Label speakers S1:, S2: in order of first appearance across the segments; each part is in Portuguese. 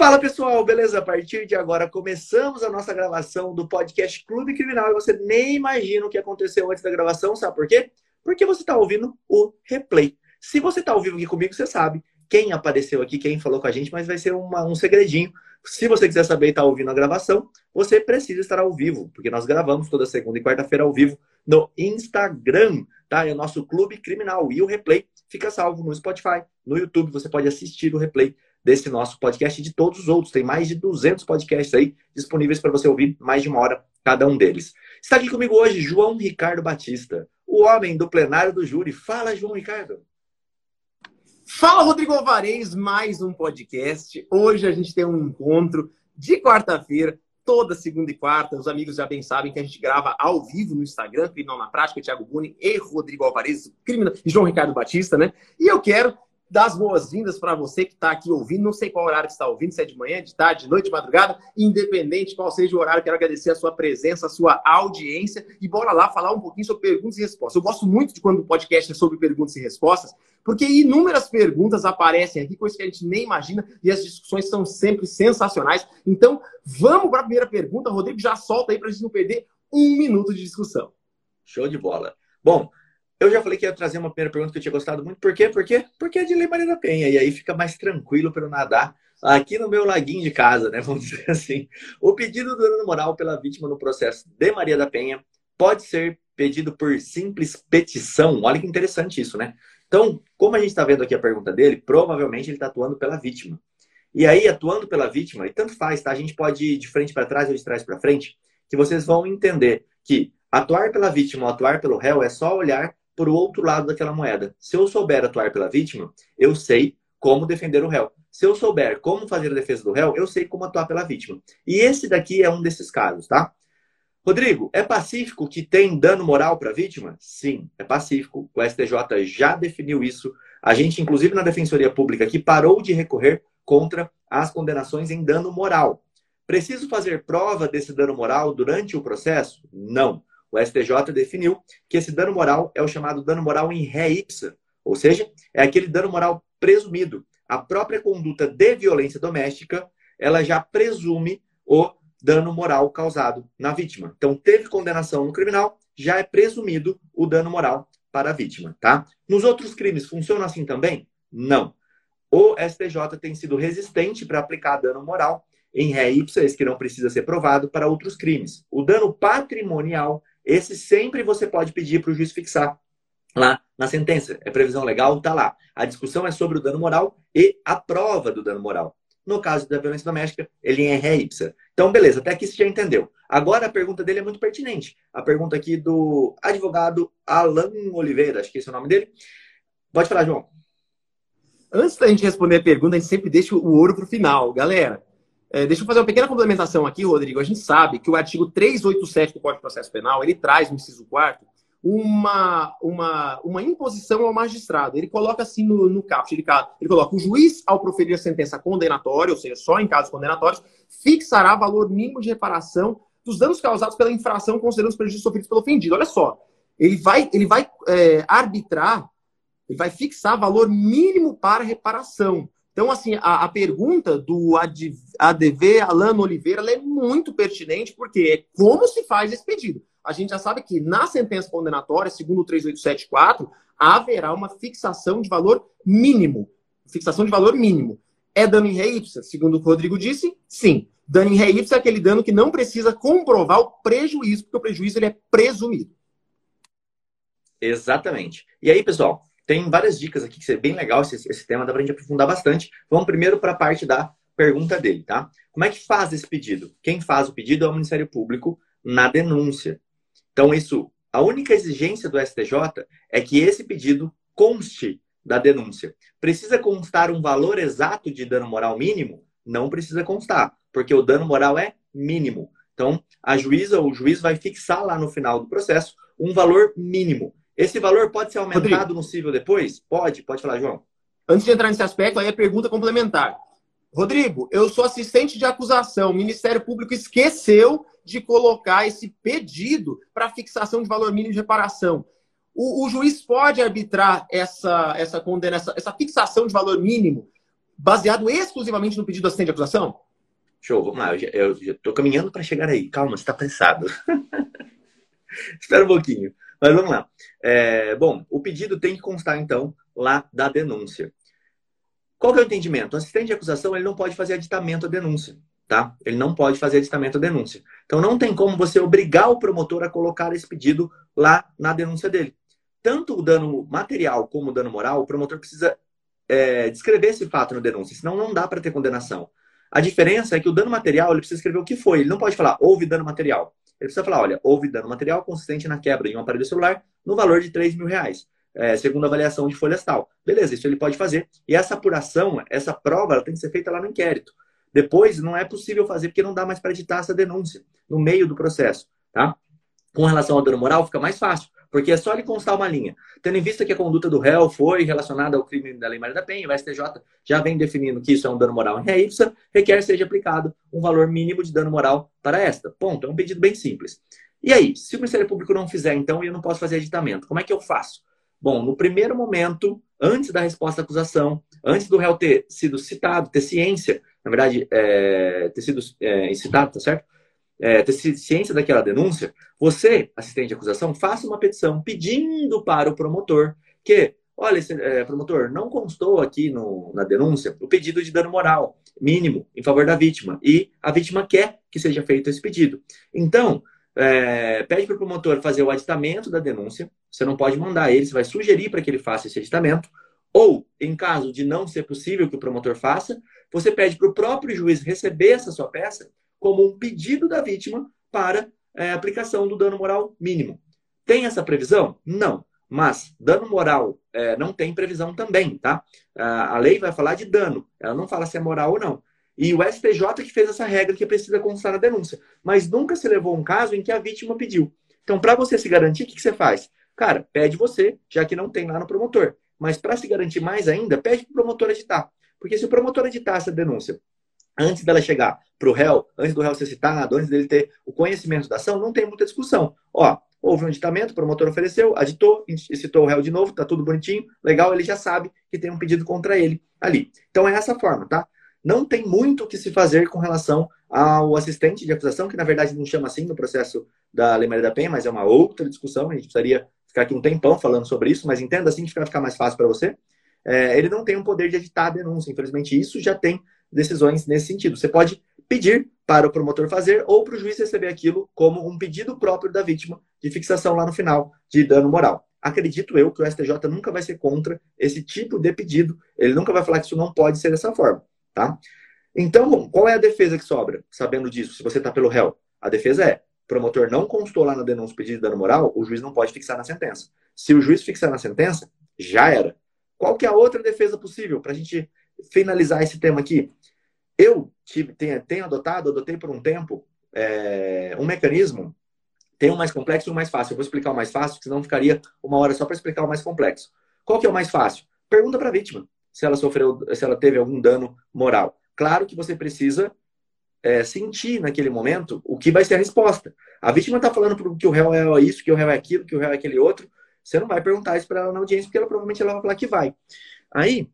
S1: Fala pessoal, beleza? A partir de agora começamos a nossa gravação do podcast Clube Criminal e você nem imagina o que aconteceu antes da gravação, sabe por quê? Porque você está ouvindo o replay. Se você está ao vivo aqui comigo, você sabe quem apareceu aqui, quem falou com a gente, mas vai ser uma, um segredinho. Se você quiser saber e está ouvindo a gravação, você precisa estar ao vivo, porque nós gravamos toda segunda e quarta-feira ao vivo no Instagram, tá? É o nosso Clube Criminal. E o replay fica salvo no Spotify, no YouTube, você pode assistir o replay desse nosso podcast e de todos os outros. Tem mais de 200 podcasts aí disponíveis para você ouvir, mais de uma hora cada um deles. Está aqui comigo hoje João Ricardo Batista, o homem do plenário do júri. Fala, João Ricardo.
S2: Fala, Rodrigo Alvarez, mais um podcast. Hoje a gente tem um encontro de quarta-feira, toda segunda e quarta. Os amigos já bem sabem que a gente grava ao vivo no Instagram, Criminal na Prática, Thiago Buni e Rodrigo Alvarez, criminal, e João Ricardo Batista, né? E eu quero dar as boas-vindas para você que está aqui ouvindo. Não sei qual horário que está ouvindo, se é de manhã, de tarde, de noite, de madrugada, independente qual seja o horário, quero agradecer a sua presença, a sua audiência e bora lá falar um pouquinho sobre perguntas e respostas. Eu gosto muito de quando o podcast é sobre perguntas e respostas, porque inúmeras perguntas aparecem aqui, coisas que a gente nem imagina, e as discussões são sempre sensacionais. Então, vamos para a primeira pergunta. Rodrigo, já solta aí para a gente não perder um minuto de discussão.
S1: Show de bola. Bom, eu já falei que ia trazer uma primeira pergunta que eu tinha gostado muito. Por quê? Por quê? Porque é de Lei Maria da Penha. E aí fica mais tranquilo para eu nadar aqui no meu laguinho de casa, né? Vamos dizer assim. O pedido do dano moral pela vítima no processo de Maria da Penha pode ser pedido por simples petição. Olha que interessante isso, né? Então, como a gente está vendo aqui a pergunta dele, provavelmente ele está atuando pela vítima. E aí, atuando pela vítima, e tanto faz, tá? A gente pode ir de frente para trás ou de trás para frente, que vocês vão entender que atuar pela vítima ou atuar pelo réu é só olhar por outro lado daquela moeda. Se eu souber atuar pela vítima, eu sei como defender o réu. Se eu souber como fazer a defesa do réu, eu sei como atuar pela vítima. E esse daqui é um desses casos, tá? Rodrigo, é pacífico que tem dano moral para a vítima? Sim, é pacífico. O STJ já definiu isso. A gente, inclusive na Defensoria Pública, aqui parou de recorrer contra as condenações em dano moral. Preciso fazer prova desse dano moral durante o processo? Não o STJ definiu que esse dano moral é o chamado dano moral em ré ipsa, ou seja, é aquele dano moral presumido. A própria conduta de violência doméstica, ela já presume o dano moral causado na vítima. Então, teve condenação no criminal, já é presumido o dano moral para a vítima, tá? Nos outros crimes funciona assim também? Não. O STJ tem sido resistente para aplicar dano moral em ré ipsa, esse que não precisa ser provado, para outros crimes. O dano patrimonial esse sempre você pode pedir para o juiz fixar lá na sentença. É previsão legal, está lá. A discussão é sobre o dano moral e a prova do dano moral. No caso da violência doméstica, ele é ré ipsa. Então, beleza, até aqui você já entendeu. Agora a pergunta dele é muito pertinente. A pergunta aqui do advogado Alan Oliveira, acho que esse é o nome dele. Pode falar, João.
S2: Antes da gente responder a pergunta, a gente sempre deixa o ouro para o final. Galera, é, deixa eu fazer uma pequena complementação aqui, Rodrigo. A gente sabe que o artigo 387 do Código de Processo Penal, ele traz no inciso 4 uma, uma, uma imposição ao magistrado. Ele coloca assim no, no caput, ele, ele coloca o juiz, ao proferir a sentença condenatória, ou seja, só em casos condenatórios, fixará valor mínimo de reparação dos danos causados pela infração considerando os prejuízos sofridos pelo ofendido. Olha só, ele vai, ele vai é, arbitrar, ele vai fixar valor mínimo para reparação. Então, assim, a, a pergunta do ADV Alano Oliveira é muito pertinente, porque é como se faz esse pedido. A gente já sabe que na sentença condenatória, segundo o 3874, haverá uma fixação de valor mínimo. Fixação de valor mínimo. É dano em ré ipsa, segundo o Rodrigo disse? Sim. Dano em ré ipsa é aquele dano que não precisa comprovar o prejuízo, porque o prejuízo ele é presumido.
S1: Exatamente. E aí, pessoal, tem várias dicas aqui que é bem legal esse, esse tema, dá pra gente aprofundar bastante. Vamos primeiro para a parte da pergunta dele, tá? Como é que faz esse pedido? Quem faz o pedido é o Ministério Público na denúncia. Então, isso, a única exigência do STJ é que esse pedido conste da denúncia. Precisa constar um valor exato de dano moral mínimo? Não precisa constar, porque o dano moral é mínimo. Então, a juíza ou o juiz vai fixar lá no final do processo um valor mínimo. Esse valor pode ser aumentado Rodrigo. no cível depois? Pode, pode falar, João.
S2: Antes de entrar nesse aspecto, aí a pergunta complementar. Rodrigo, eu sou assistente de acusação. O Ministério Público esqueceu de colocar esse pedido para fixação de valor mínimo de reparação. O, o juiz pode arbitrar essa, essa condena, essa, essa fixação de valor mínimo baseado exclusivamente no pedido do assistente de acusação?
S1: Show, vamos lá. Eu estou caminhando para chegar aí. Calma, você está apressado. Espera um pouquinho. Mas vamos lá. É, bom, o pedido tem que constar, então, lá da denúncia. Qual que é o entendimento? O assistente de acusação ele não pode fazer aditamento à denúncia, tá? Ele não pode fazer aditamento à denúncia. Então, não tem como você obrigar o promotor a colocar esse pedido lá na denúncia dele. Tanto o dano material como o dano moral, o promotor precisa é, descrever esse fato na denúncia, senão não dá para ter condenação. A diferença é que o dano material ele precisa escrever o que foi. Ele não pode falar houve dano material. Ele precisa falar, olha, houve dano material consistente na quebra de um aparelho celular no valor de 3 mil reais, é, segundo a avaliação de folhas tal. Beleza, isso ele pode fazer. E essa apuração, essa prova, ela tem que ser feita lá no inquérito. Depois, não é possível fazer porque não dá mais para editar essa denúncia no meio do processo, tá? Com relação ao dano moral, fica mais fácil. Porque é só ele constar uma linha. Tendo em vista que a conduta do réu foi relacionada ao crime da Lei Maria da Penha, o STJ já vem definindo que isso é um dano moral em ré ipsa, requer seja aplicado um valor mínimo de dano moral para esta. Ponto. É um pedido bem simples. E aí, se o Ministério Público não fizer, então, eu não posso fazer aditamento, como é que eu faço? Bom, no primeiro momento, antes da resposta à acusação, antes do réu ter sido citado, ter ciência, na verdade, é, ter sido é, incitado, tá certo? É, ter ciência daquela denúncia, você, assistente de acusação, faça uma petição pedindo para o promotor que, olha, esse, é, promotor, não constou aqui no, na denúncia o pedido de dano moral mínimo em favor da vítima e a vítima quer que seja feito esse pedido. Então, é, pede para o promotor fazer o aditamento da denúncia. Você não pode mandar ele, você vai sugerir para que ele faça esse aditamento. Ou, em caso de não ser possível que o promotor faça, você pede para o próprio juiz receber essa sua peça como um pedido da vítima para é, aplicação do dano moral mínimo. Tem essa previsão? Não. Mas dano moral é, não tem previsão também, tá? A lei vai falar de dano, ela não fala se é moral ou não. E o STJ que fez essa regra que precisa constar na denúncia. Mas nunca se levou um caso em que a vítima pediu. Então, para você se garantir, o que, que você faz? Cara, pede você, já que não tem lá no promotor. Mas para se garantir mais ainda, pede para o promotor editar. Porque se o promotor editar essa denúncia antes dela chegar para o réu, antes do réu ser citado, antes dele ter o conhecimento da ação, não tem muita discussão. Ó, houve um aditamento, o promotor ofereceu, aditou, citou o réu de novo, tá tudo bonitinho, legal, ele já sabe que tem um pedido contra ele ali. Então é essa forma, tá? Não tem muito o que se fazer com relação ao assistente de acusação, que na verdade não chama assim no processo da Lei Maria da Penha, mas é uma outra discussão, a gente precisaria ficar aqui um tempão falando sobre isso, mas entenda assim que vai ficar mais fácil para você. É, ele não tem o poder de editar a denúncia, infelizmente isso já tem decisões nesse sentido. Você pode pedir para o promotor fazer ou para o juiz receber aquilo como um pedido próprio da vítima de fixação lá no final de dano moral. Acredito eu que o STJ nunca vai ser contra esse tipo de pedido. Ele nunca vai falar que isso não pode ser dessa forma, tá? Então, qual é a defesa que sobra, sabendo disso, se você está pelo réu? A defesa é, promotor não constou lá na denúncia pedido de dano moral, o juiz não pode fixar na sentença. Se o juiz fixar na sentença, já era. Qual que é a outra defesa possível para a gente finalizar esse tema aqui? Eu tive, tenho, tenho adotado, adotei por um tempo, é, um mecanismo, tem um mais complexo e um mais fácil. Eu vou explicar o mais fácil, senão ficaria uma hora só para explicar o mais complexo. Qual que é o mais fácil? Pergunta para a vítima se ela sofreu, se ela teve algum dano moral. Claro que você precisa é, sentir naquele momento o que vai ser a resposta. A vítima está falando que o réu é isso, que o réu é aquilo, que o réu é aquele outro. Você não vai perguntar isso para ela na audiência, porque ela provavelmente ela vai falar que vai. Aí,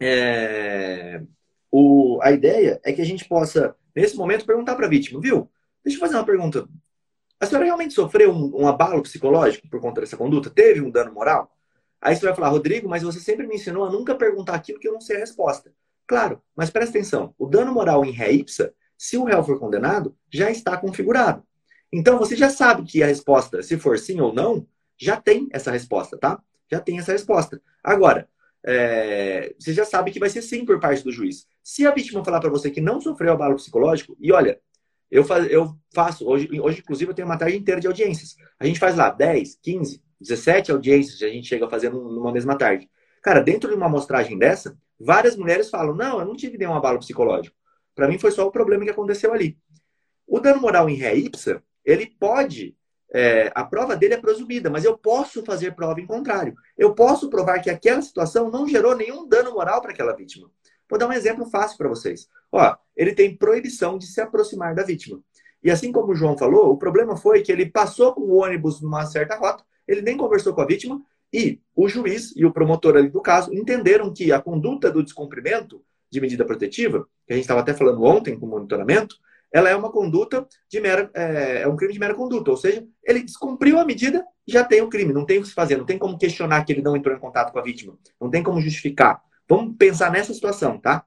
S1: é, o, a ideia é que a gente possa, nesse momento, perguntar para a vítima, viu? Deixa eu fazer uma pergunta. A senhora realmente sofreu um, um, abalo psicológico por conta dessa conduta? Teve um dano moral? Aí você vai falar, Rodrigo, mas você sempre me ensinou a nunca perguntar aquilo que eu não sei a resposta. Claro, mas presta atenção. O dano moral em ré ipsa, se o réu for condenado, já está configurado. Então você já sabe que a resposta, se for sim ou não, já tem essa resposta, tá? Já tem essa resposta. Agora, é, você já sabe que vai ser sim por parte do juiz. Se a vítima falar para você que não sofreu abalo psicológico, e olha, eu, faz, eu faço, hoje, hoje inclusive eu tenho uma tarde inteira de audiências. A gente faz lá 10, 15, 17 audiências, a gente chega fazer numa mesma tarde. Cara, dentro de uma amostragem dessa, várias mulheres falam: não, eu não tive nenhum abalo psicológico. Para mim foi só o problema que aconteceu ali. O dano moral em ré ipsa, ele pode é, a prova dele é presumida, mas eu posso fazer prova em contrário. Eu posso provar que aquela situação não gerou nenhum dano moral para aquela vítima. Vou dar um exemplo fácil para vocês. Ó, ele tem proibição de se aproximar da vítima. E assim como o João falou, o problema foi que ele passou com o ônibus numa certa rota, ele nem conversou com a vítima, e o juiz e o promotor ali do caso entenderam que a conduta do descumprimento de medida protetiva, que a gente estava até falando ontem com o monitoramento, ela é uma conduta de mera, é, é, um crime de mera conduta, ou seja, ele descumpriu a medida, já tem o crime, não tem o que se fazer, não tem como questionar que ele não entrou em contato com a vítima, não tem como justificar. Vamos pensar nessa situação, tá?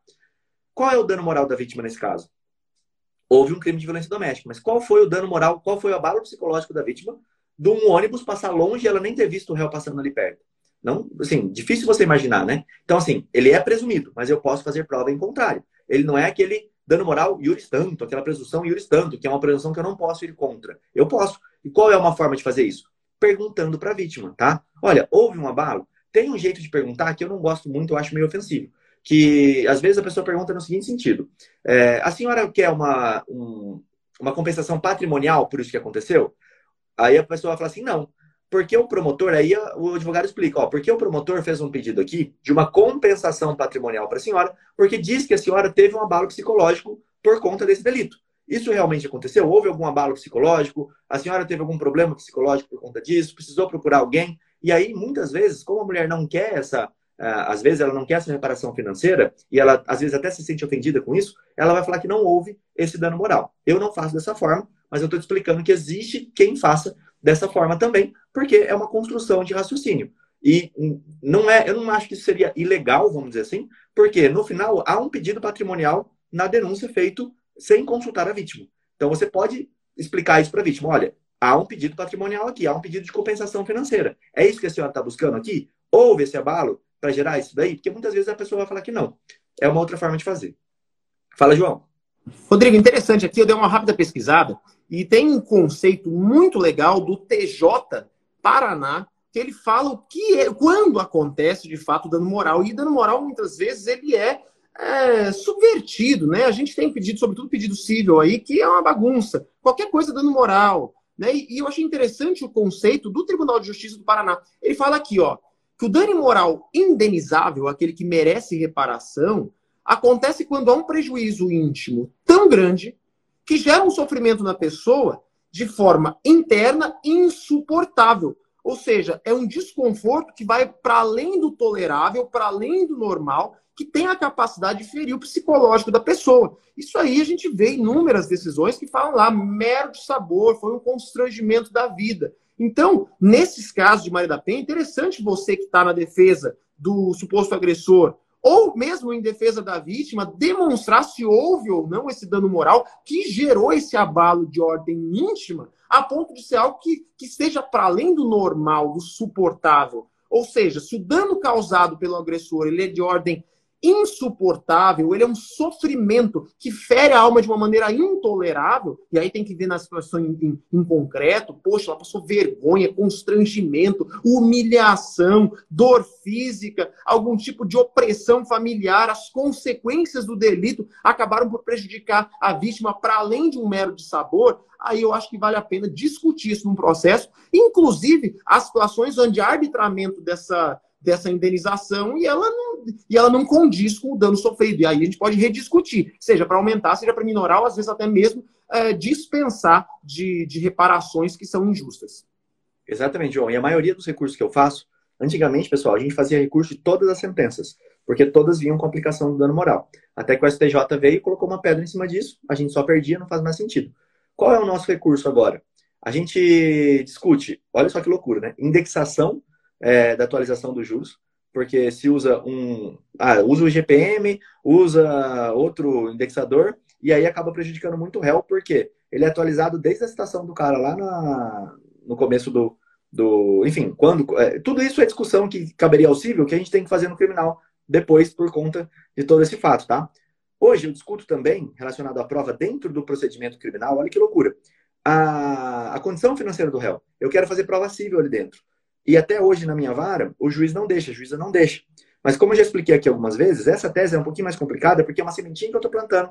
S1: Qual é o dano moral da vítima nesse caso? Houve um crime de violência doméstica, mas qual foi o dano moral, qual foi o abalo psicológico da vítima de um ônibus passar longe e ela nem ter visto o réu passando ali perto? Não, assim, difícil você imaginar, né? Então, assim, ele é presumido, mas eu posso fazer prova em contrário. Ele não é aquele dano moral iuris tanto, aquela presunção iuris tanto, que é uma presunção que eu não posso ir contra. Eu posso. E qual é uma forma de fazer isso? Perguntando para a vítima, tá? Olha, houve um abalo? Tem um jeito de perguntar que eu não gosto muito, eu acho meio ofensivo. Que às vezes a pessoa pergunta no seguinte sentido: é, a senhora quer uma, um, uma compensação patrimonial por isso que aconteceu? Aí a pessoa vai falar assim: não. Porque o promotor, aí o advogado explica, ó, porque o promotor fez um pedido aqui de uma compensação patrimonial para a senhora, porque diz que a senhora teve um abalo psicológico por conta desse delito. Isso realmente aconteceu? Houve algum abalo psicológico? A senhora teve algum problema psicológico por conta disso? Precisou procurar alguém? E aí, muitas vezes, como a mulher não quer essa, uh, às vezes ela não quer essa reparação financeira, e ela às vezes até se sente ofendida com isso, ela vai falar que não houve esse dano moral. Eu não faço dessa forma, mas eu estou te explicando que existe quem faça dessa forma também, porque é uma construção de raciocínio. E não é, eu não acho que isso seria ilegal, vamos dizer assim, porque no final há um pedido patrimonial na denúncia feito sem consultar a vítima. Então você pode explicar isso para a vítima: olha, há um pedido patrimonial aqui, há um pedido de compensação financeira. É isso que a senhora está buscando aqui? Houve esse abalo para gerar isso daí? Porque muitas vezes a pessoa vai falar que não. É uma outra forma de fazer. Fala, João.
S2: Rodrigo, interessante aqui, eu dei uma rápida pesquisada e tem um conceito muito legal do TJ Paraná, que ele fala o que é, quando acontece de fato dano moral. E dano moral, muitas vezes, ele é, é subvertido, né? A gente tem pedido, sobretudo pedido civil aí, que é uma bagunça. Qualquer coisa dano moral. Né? E, e eu achei interessante o conceito do Tribunal de Justiça do Paraná. Ele fala aqui, ó, que o dano moral indenizável, aquele que merece reparação, acontece quando há um prejuízo íntimo tão grande que gera um sofrimento na pessoa de forma interna insuportável. Ou seja, é um desconforto que vai para além do tolerável, para além do normal, que tem a capacidade de ferir o psicológico da pessoa. Isso aí a gente vê inúmeras decisões que falam lá, mero de sabor, foi um constrangimento da vida. Então, nesses casos de Maria da Penha, é interessante você que está na defesa do suposto agressor ou mesmo em defesa da vítima, demonstrar se houve ou não esse dano moral que gerou esse abalo de ordem íntima, a ponto de ser algo que, que esteja para além do normal, do suportável. Ou seja, se o dano causado pelo agressor ele é de ordem insuportável, ele é um sofrimento que fere a alma de uma maneira intolerável, e aí tem que ver na situação em, em, em, concreto, poxa, ela passou vergonha, constrangimento, humilhação, dor física, algum tipo de opressão familiar, as consequências do delito acabaram por prejudicar a vítima para além de um mero de sabor, aí eu acho que vale a pena discutir isso num processo, inclusive as situações onde arbitramento dessa dessa indenização e ela não, e ela não condiz com o dano sofrido. E aí a gente pode rediscutir, seja para aumentar, seja para minorar, ou às vezes até mesmo é, dispensar de, de reparações que são injustas.
S1: Exatamente, João. E a maioria dos recursos que eu faço, antigamente, pessoal, a gente fazia recurso de todas as sentenças, porque todas vinham com aplicação do dano moral. Até que o STJ veio e colocou uma pedra em cima disso, a gente só perdia, não faz mais sentido. Qual é o nosso recurso agora? A gente discute, olha só que loucura, né? Indexação é, da atualização dos juros, porque se usa um. Ah, usa o GPM, usa outro indexador, e aí acaba prejudicando muito o réu, porque ele é atualizado desde a citação do cara lá na, no começo do. do enfim, quando. É, tudo isso é discussão que caberia ao civil, que a gente tem que fazer no criminal depois por conta de todo esse fato, tá? Hoje eu discuto também, relacionado à prova dentro do procedimento criminal, olha que loucura. A, a condição financeira do réu. Eu quero fazer prova civil ali dentro. E até hoje, na minha vara, o juiz não deixa, a juíza não deixa. Mas como eu já expliquei aqui algumas vezes, essa tese é um pouquinho mais complicada porque é uma sementinha que eu estou plantando.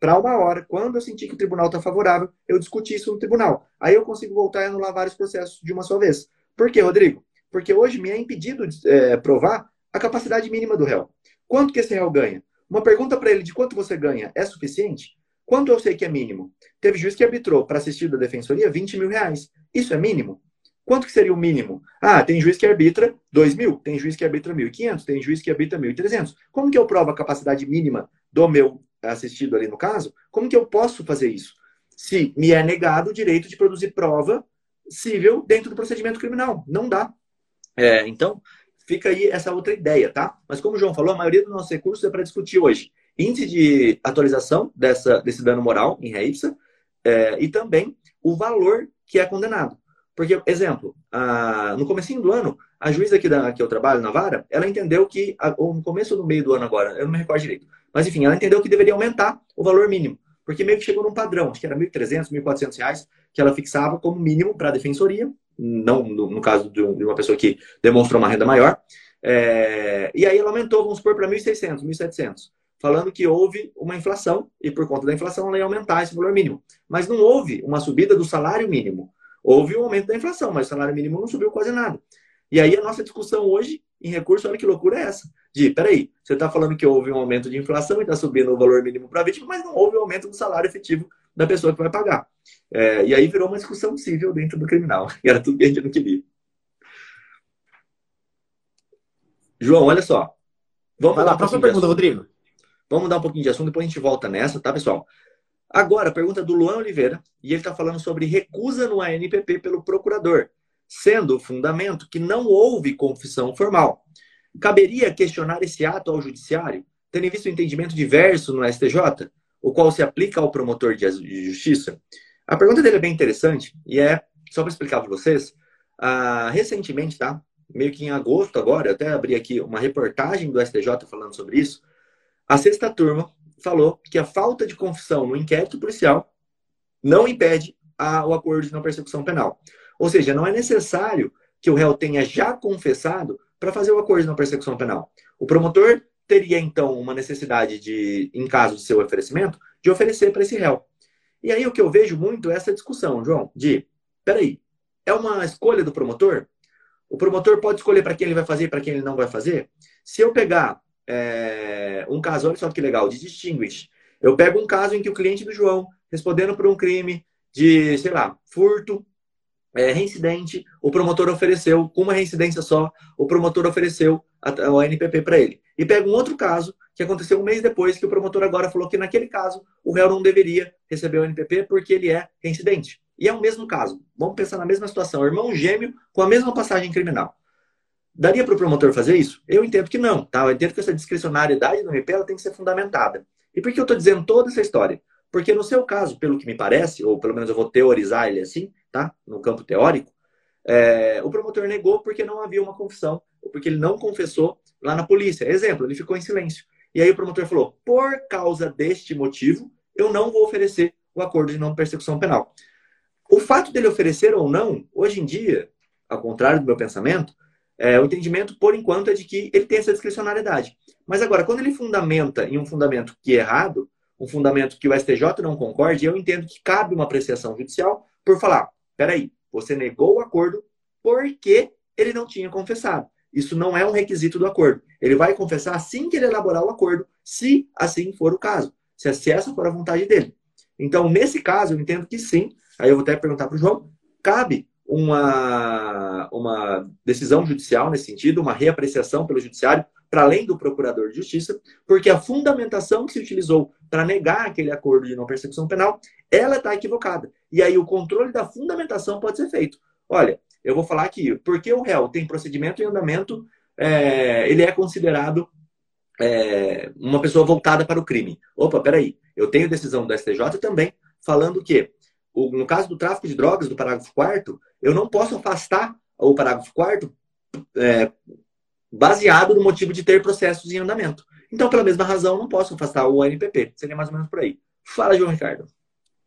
S1: Para uma hora, quando eu sentir que o tribunal está favorável, eu discutir isso no tribunal. Aí eu consigo voltar e anular vários processos de uma só vez. Por quê, Rodrigo? Porque hoje me é impedido de é, provar a capacidade mínima do réu. Quanto que esse réu ganha? Uma pergunta para ele de quanto você ganha é suficiente? Quanto eu sei que é mínimo? Teve juiz que arbitrou para assistir da defensoria 20 mil reais. Isso é mínimo? Quanto que seria o mínimo? Ah, tem juiz que arbitra 2 mil, tem juiz que arbitra 1.500, tem juiz que arbitra 1.300. Como que eu provo a capacidade mínima do meu assistido ali no caso? Como que eu posso fazer isso? Se me é negado o direito de produzir prova civil dentro do procedimento criminal. Não dá. É, então, fica aí essa outra ideia, tá? Mas como o João falou, a maioria dos nossos recursos é para discutir hoje índice de atualização dessa, desse dano moral em ré é, e também o valor que é condenado. Porque, exemplo, a, no começo do ano, a juíza aqui da, que eu trabalho na vara, ela entendeu que, a, ou no começo ou no meio do ano agora, eu não me recordo direito, mas enfim, ela entendeu que deveria aumentar o valor mínimo, porque meio que chegou num padrão, acho que era R$ 1.300, 1.400 reais, que ela fixava como mínimo para a defensoria, não no, no caso de, uma pessoa que demonstrou uma renda maior, é, e aí ela aumentou, vamos supor, para 1.600, 1.700, falando que houve uma inflação, e por conta da inflação ela ia aumentar esse valor mínimo. Mas não houve uma subida do salário mínimo. Houve um aumento da inflação, mas o salário mínimo não subiu quase nada. E aí a nossa discussão hoje, em recurso, olha que loucura é essa. De, peraí, você está falando que houve um aumento de inflação e está subindo o valor mínimo para a vítima, mas não houve um aumento do salário efetivo da pessoa que vai pagar. É, e aí virou uma discussão civil dentro do criminal. E era tudo que a gente não queria. João, olha só.
S2: Vamos vai lá, próxima pergunta, Rodrigo.
S1: Vamos dar um pouquinho de assunto, depois a gente volta nessa, tá, pessoal? Agora, pergunta do Luan Oliveira, e ele está falando sobre recusa no ANPP pelo procurador, sendo o fundamento que não houve confissão formal. Caberia questionar esse ato ao judiciário, tendo visto o entendimento diverso no STJ, o qual se aplica ao promotor de justiça? A pergunta dele é bem interessante e é, só para explicar para vocês, uh, recentemente, tá? Meio que em agosto agora, eu até abri aqui uma reportagem do STJ falando sobre isso. A sexta turma falou que a falta de confissão no inquérito policial não impede a, o acordo de não persecução penal. Ou seja, não é necessário que o réu tenha já confessado para fazer o acordo de não persecução penal. O promotor teria, então, uma necessidade de, em caso de seu oferecimento, de oferecer para esse réu. E aí o que eu vejo muito é essa discussão, João, de, peraí, é uma escolha do promotor? O promotor pode escolher para quem ele vai fazer e para quem ele não vai fazer? Se eu pegar é, um caso, olha só que legal, de distinguish. Eu pego um caso em que o cliente do João, respondendo por um crime de, sei lá, furto, é, reincidente, o promotor ofereceu, com uma reincidência só, o promotor ofereceu o ANPP para ele. E pego um outro caso que aconteceu um mês depois, que o promotor agora falou que naquele caso o réu não deveria receber o ANPP porque ele é reincidente. E é o mesmo caso. Vamos pensar na mesma situação. Irmão gêmeo com a mesma passagem criminal. Daria para o promotor fazer isso? Eu entendo que não, tá? Eu entendo que essa discricionariedade no MP ela tem que ser fundamentada. E por que eu estou dizendo toda essa história? Porque no seu caso, pelo que me parece, ou pelo menos eu vou teorizar ele assim, tá? No campo teórico, é, o promotor negou porque não havia uma confissão, ou porque ele não confessou lá na polícia. Exemplo, ele ficou em silêncio. E aí o promotor falou: por causa deste motivo, eu não vou oferecer o acordo de não persecução penal. O fato dele oferecer ou não, hoje em dia, ao contrário do meu pensamento, é, o entendimento, por enquanto, é de que ele tem essa discricionariedade. Mas agora, quando ele fundamenta em um fundamento que é errado, um fundamento que o STJ não concorde, eu entendo que cabe uma apreciação judicial por falar: peraí, você negou o acordo porque ele não tinha confessado. Isso não é um requisito do acordo. Ele vai confessar assim que ele elaborar o acordo, se assim for o caso, se essa for a vontade dele. Então, nesse caso, eu entendo que sim. Aí eu vou até perguntar para o João: cabe uma, uma decisão judicial nesse sentido, uma reapreciação pelo judiciário, para além do procurador de justiça, porque a fundamentação que se utilizou para negar aquele acordo de não persecução penal, ela está equivocada. E aí o controle da fundamentação pode ser feito. Olha, eu vou falar aqui, porque o réu tem procedimento em andamento, é, ele é considerado é, uma pessoa voltada para o crime. Opa, peraí, eu tenho decisão do STJ também falando que no caso do tráfico de drogas, do parágrafo 4 eu não posso afastar o parágrafo 4 é, baseado no motivo de ter processos em andamento. Então, pela mesma razão, não posso afastar o NPP. Seria mais ou menos por aí. Fala, João Ricardo.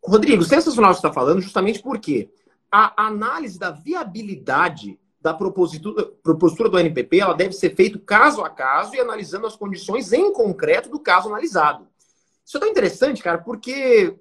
S2: Rodrigo, sensacional que você está falando, justamente porque a análise da viabilidade da propositura do NPP ela deve ser feita caso a caso e analisando as condições em concreto do caso analisado. Isso é tão interessante, cara, porque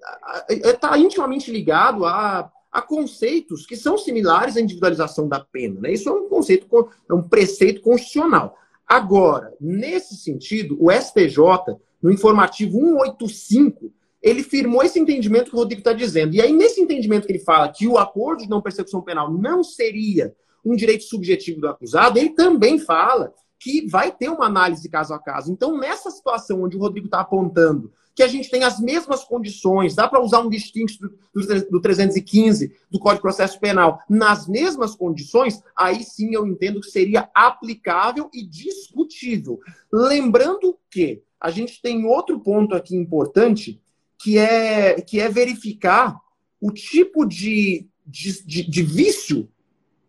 S2: está intimamente ligado a, a conceitos que são similares à individualização da pena. Né? Isso é um conceito, é um preceito constitucional. Agora, nesse sentido, o STJ, no informativo 185, ele firmou esse entendimento que o Rodrigo está dizendo. E aí, nesse entendimento que ele fala que o acordo de não persecução penal não seria um direito subjetivo do acusado, ele também fala que vai ter uma análise caso a caso. Então, nessa situação onde o Rodrigo está apontando que a gente tem as mesmas condições, dá para usar um distinto do, do 315 do Código de Processo Penal nas mesmas condições, aí sim eu entendo que seria aplicável e discutível. Lembrando que a gente tem outro ponto aqui importante, que é, que é verificar o tipo de, de, de, de vício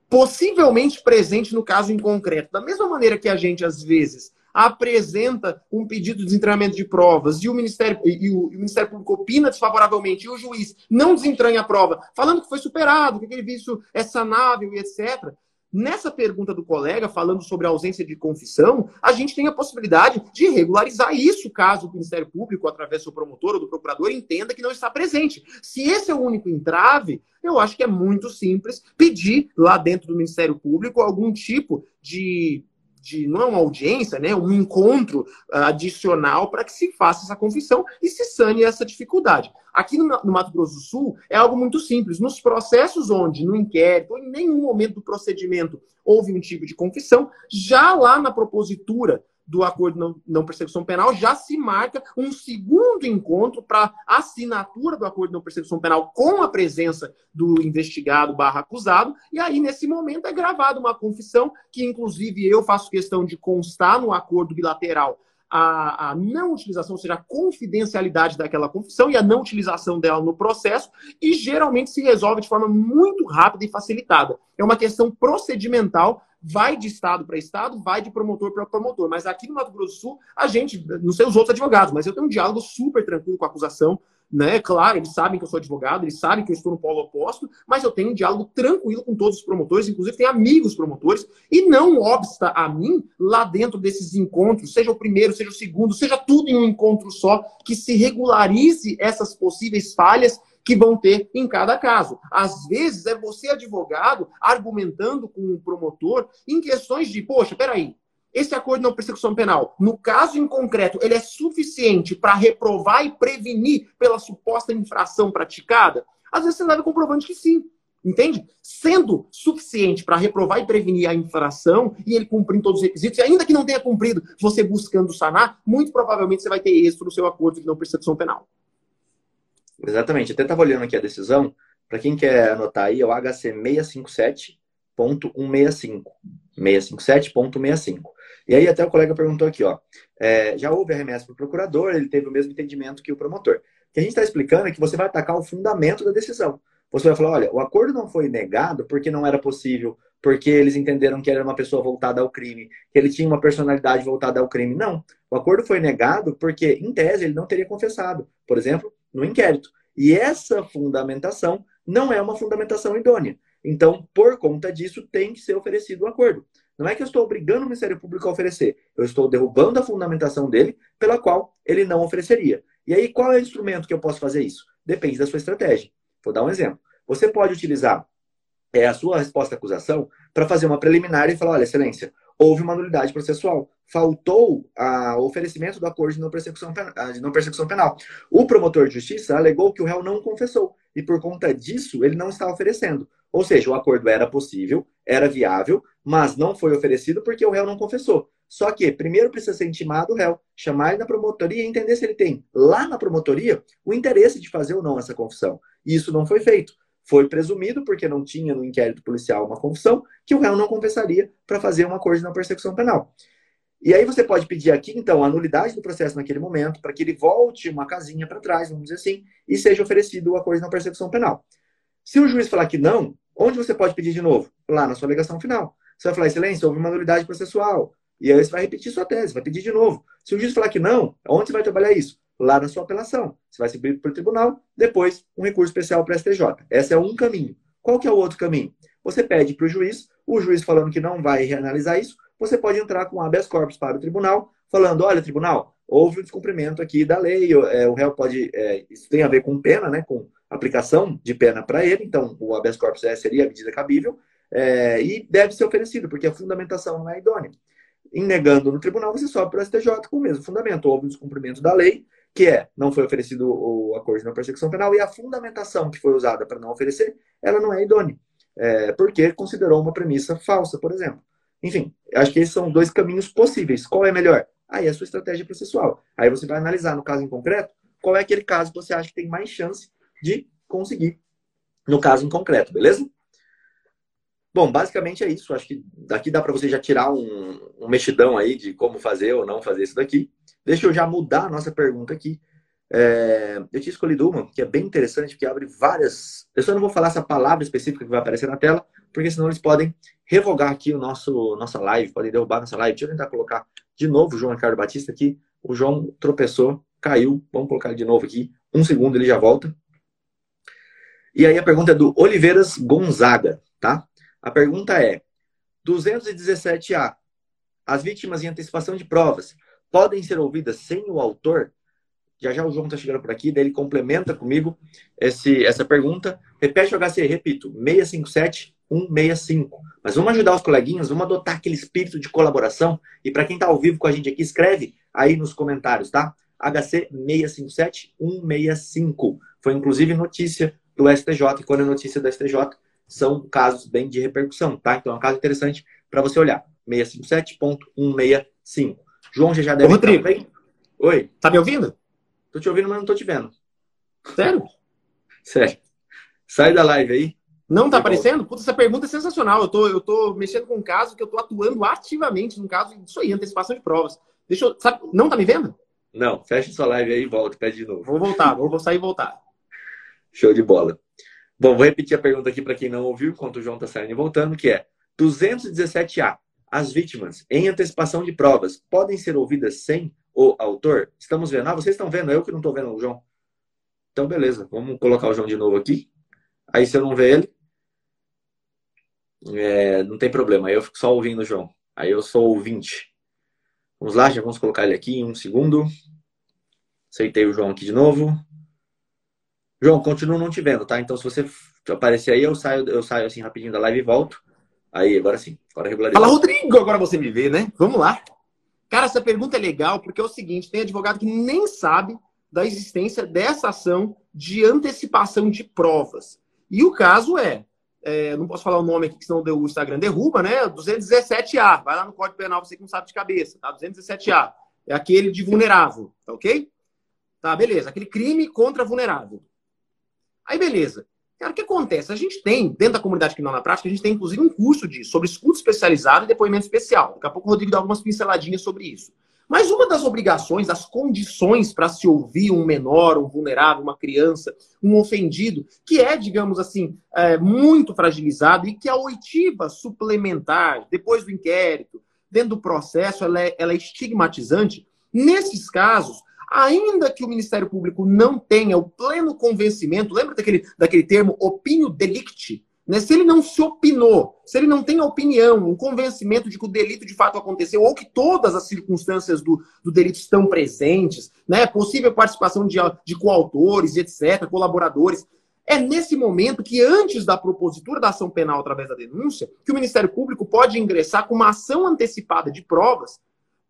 S2: possivelmente presente no caso em concreto. Da mesma maneira que a gente, às vezes, apresenta um pedido de desentranhamento de provas e o Ministério, e o, e o Ministério Público opina desfavoravelmente e o juiz não desentranha a prova, falando que foi superado, que aquele vício é sanável e etc. Nessa pergunta do colega, falando sobre a ausência de confissão, a gente tem a possibilidade de regularizar isso, caso o Ministério Público, através do seu promotor ou do procurador, entenda que não está presente. Se esse é o único entrave, eu acho que é muito simples pedir lá dentro do Ministério Público algum tipo de de não é uma audiência, né, um encontro adicional para que se faça essa confissão e se sane essa dificuldade. Aqui no, no, Mato Grosso do Sul é algo muito simples. Nos processos onde, no inquérito, em nenhum momento do procedimento houve um tipo de confissão, já lá na propositura do acordo não, não penal, já se marca um segundo encontro para assinatura do acordo não persecução penal com a presença do investigado barra acusado, e aí, nesse momento, é gravada uma confissão, que inclusive eu faço questão de constar no acordo bilateral a, a, não utilização, ou seja, a confidencialidade daquela confissão e a não utilização dela no processo, e geralmente se resolve de forma muito rápida e facilitada. É uma questão procedimental vai de estado para estado, vai de promotor para promotor. Mas aqui no Mato Grosso do Sul, a gente, não sei os outros advogados, mas eu tenho um diálogo super tranquilo com a acusação. Né? Claro, eles sabem que eu sou advogado, eles sabem que eu estou no polo oposto, mas eu tenho um diálogo tranquilo com todos os promotores, inclusive tenho amigos promotores, e não obsta a mim, lá dentro desses encontros, seja o primeiro, seja o segundo, seja tudo em um encontro só, que se regularize essas possíveis falhas que vão ter em cada caso. Às vezes é você, advogado, argumentando com o promotor em questões de, poxa, peraí, esse acordo não persecução penal, no caso em concreto, ele é suficiente para reprovar e prevenir pela suposta infração praticada? Às vezes você leva comprovante que sim. Entende? Sendo suficiente para reprovar e prevenir a infração e ele cumprindo todos os requisitos, e ainda que não tenha cumprido, você buscando sanar, muito provavelmente você vai ter êxito no seu acordo de não persecução penal.
S1: Exatamente. Até estava olhando aqui a decisão. Para quem quer anotar aí, é o HC 657.165. 657.65. E aí até o colega perguntou aqui, ó. É, já houve a remessa para o procurador, ele teve o mesmo entendimento que o promotor. O que a gente está explicando é que você vai atacar o fundamento da decisão. Você vai falar, olha, o acordo não foi negado porque não era possível, porque eles entenderam que era uma pessoa voltada ao crime, que ele tinha uma personalidade voltada ao crime. Não. O acordo foi negado porque, em tese, ele não teria confessado. Por exemplo, no inquérito. E essa fundamentação não é uma fundamentação idônea. Então, por conta disso, tem que ser oferecido o um acordo. Não é que eu estou obrigando o Ministério Público a oferecer, eu estou derrubando a fundamentação dele, pela qual ele não ofereceria. E aí, qual é o instrumento que eu posso fazer isso? Depende da sua estratégia. Vou dar um exemplo. Você pode utilizar é, a sua resposta à acusação para fazer uma preliminar e falar: olha, excelência, houve uma nulidade processual. Faltou o oferecimento do acordo de não, persecução, de não persecução penal. O promotor de justiça alegou que o réu não confessou e, por conta disso, ele não está oferecendo. Ou seja, o acordo era possível, era viável, mas não foi oferecido porque o réu não confessou. Só que primeiro precisa ser intimado o réu, chamar ele na promotoria e entender se ele tem lá na promotoria o interesse de fazer ou não essa confissão. E isso não foi feito. Foi presumido, porque não tinha no inquérito policial uma confissão, que o réu não confessaria para fazer um acordo de não persecução penal. E aí você pode pedir aqui, então, a nulidade do processo naquele momento, para que ele volte uma casinha para trás, vamos dizer assim, e seja oferecido o acordo não persecução penal. Se o juiz falar que não, onde você pode pedir de novo? Lá na sua alegação final. Você vai falar, excelência, houve uma nulidade processual. E aí você vai repetir sua tese, vai pedir de novo. Se o juiz falar que não, onde você vai trabalhar isso? Lá na sua apelação. Você vai subir para o tribunal, depois um recurso especial para o STJ. Esse é um caminho. Qual que é o outro caminho? Você pede para o juiz, o juiz falando que não vai reanalisar isso, você pode entrar com habeas corpus para o tribunal, falando, olha, tribunal, houve um descumprimento aqui da lei, é, o réu pode, é, isso tem a ver com pena, né, com aplicação de pena para ele, então o habeas corpus é, seria a medida cabível, é, e deve ser oferecido, porque a fundamentação não é idônea. Em negando no tribunal, você sobe para o STJ com o mesmo fundamento. Houve um descumprimento da lei, que é não foi oferecido o acordo de não penal e a fundamentação que foi usada para não oferecer, ela não é idônea, é, porque considerou uma premissa falsa, por exemplo. Enfim, acho que esses são dois caminhos possíveis. Qual é melhor? Aí é a sua estratégia processual. Aí você vai analisar no caso em concreto qual é aquele caso que você acha que tem mais chance de conseguir no caso em concreto, beleza? Bom, basicamente é isso. Acho que daqui dá para você já tirar um, um, mexidão aí de como fazer ou não fazer isso daqui. Deixa eu já mudar a nossa pergunta aqui. É, eu tinha escolhido uma que é bem interessante, que abre várias. Eu só não vou falar essa palavra específica que vai aparecer na tela, porque senão eles podem revogar aqui o nosso nossa live, podem derrubar nossa live. Deixa eu tentar colocar de novo o João Ricardo Batista aqui. O João tropeçou, caiu. Vamos colocar de novo aqui. Um segundo ele já volta. E aí a pergunta é do Oliveiras Gonzaga, tá? A pergunta é: 217A. As vítimas em antecipação de provas podem ser ouvidas sem o autor? Já já o João está chegando por aqui, daí ele complementa comigo esse, essa pergunta. Repete o HC, repito, 657 165. Mas vamos ajudar os coleguinhas, vamos adotar aquele espírito de colaboração. E para quem está ao vivo com a gente aqui, escreve aí nos comentários, tá? HC 657 165. Foi inclusive notícia do STJ, e quando é notícia do STJ, são casos bem de repercussão, tá? Então é um caso interessante para você olhar. 657.165. João já deve
S2: Ô, Rodrigo.
S1: bem? Oi.
S2: Tá me ouvindo?
S1: Tô te ouvindo, mas não tô te vendo.
S2: Sério?
S1: Sério. Sai da live aí.
S2: Não tá aparecendo? Puta, essa pergunta é sensacional. Eu tô, eu tô mexendo com um caso que eu tô atuando ativamente no caso disso aí, antecipação de provas. Deixa eu. Sabe, não tá me vendo?
S1: Não, fecha sua live aí e volta, pede de novo.
S2: Vou voltar, vou sair e voltar.
S1: Show de bola. Bom, vou repetir a pergunta aqui para quem não ouviu, enquanto o João está saindo e voltando, que é 217A. As vítimas, em antecipação de provas, podem ser ouvidas sem o autor? Estamos vendo? Ah, vocês estão vendo? Eu que não estou vendo o João. Então, beleza. Vamos colocar o João de novo aqui. Aí, se eu não ver ele, é, não tem problema. Aí eu fico só ouvindo o João. Aí eu sou ouvinte. Vamos lá, já vamos colocar ele aqui em um segundo. Aceitei o João aqui de novo. João, continuo não te vendo, tá? Então, se você aparecer aí, eu saio, eu saio assim rapidinho da live e volto. Aí, agora sim. Agora
S2: regularizar. Fala, Rodrigo! Agora você me vê, né? Vamos lá. Cara, essa pergunta é legal porque é o seguinte: tem advogado que nem sabe da existência dessa ação de antecipação de provas. E o caso é, é não posso falar o nome aqui, senão o Instagram derruba, né? 217A. Vai lá no Código Penal, você que não sabe de cabeça, tá? 217A. É aquele de vulnerável, tá ok? Tá, beleza. Aquele crime contra vulnerável. Aí, beleza. Cara, o que acontece? A gente tem, dentro da comunidade criminal na prática, a gente tem inclusive um curso de, sobre escudo especializado e depoimento especial. Daqui a pouco o Rodrigo dá algumas pinceladinhas sobre isso. Mas uma das obrigações, das condições para se ouvir um menor, um vulnerável, uma criança, um ofendido, que é, digamos assim, é, muito fragilizado e que a oitiva suplementar, depois do inquérito, dentro do processo, ela é, ela é estigmatizante, nesses casos, ainda que o Ministério Público não tenha o pleno convencimento, lembra daquele, daquele termo opinio delicti? Né? Se ele não se opinou, se ele não tem a opinião, um convencimento de que o delito de fato aconteceu, ou que todas as circunstâncias do, do delito estão presentes, né? possível participação de, de coautores, etc., colaboradores, é nesse momento que, antes da propositura da ação penal através da denúncia, que o Ministério Público pode ingressar com uma ação antecipada de provas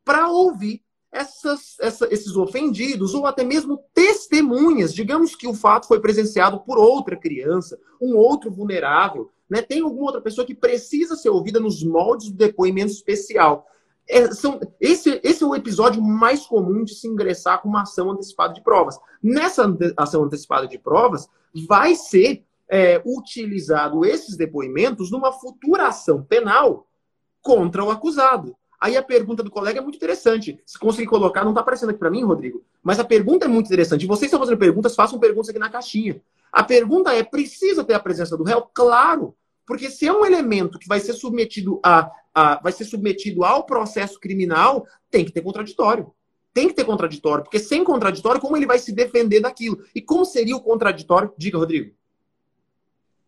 S2: para ouvir essas, essa, esses ofendidos ou até mesmo testemunhas. Digamos que o fato foi presenciado por outra criança, um outro vulnerável, né? tem alguma outra pessoa que precisa ser ouvida nos moldes do depoimento especial. É, são, esse, esse é o episódio mais comum de se ingressar com uma ação antecipada de provas. Nessa ação antecipada de provas, vai ser é, utilizado esses depoimentos numa futura ação penal contra o acusado. Aí a pergunta do colega é muito interessante. Se conseguir colocar, não está aparecendo aqui para mim, Rodrigo, mas a pergunta é muito interessante. Vocês estão fazendo perguntas, façam perguntas aqui na caixinha. A pergunta é: precisa ter a presença do réu? Claro, porque se é um elemento que vai ser submetido a, a vai ser submetido ao processo criminal, tem que ter contraditório. Tem que ter contraditório, porque sem contraditório, como ele vai se defender daquilo? E como seria o contraditório? Diga, Rodrigo.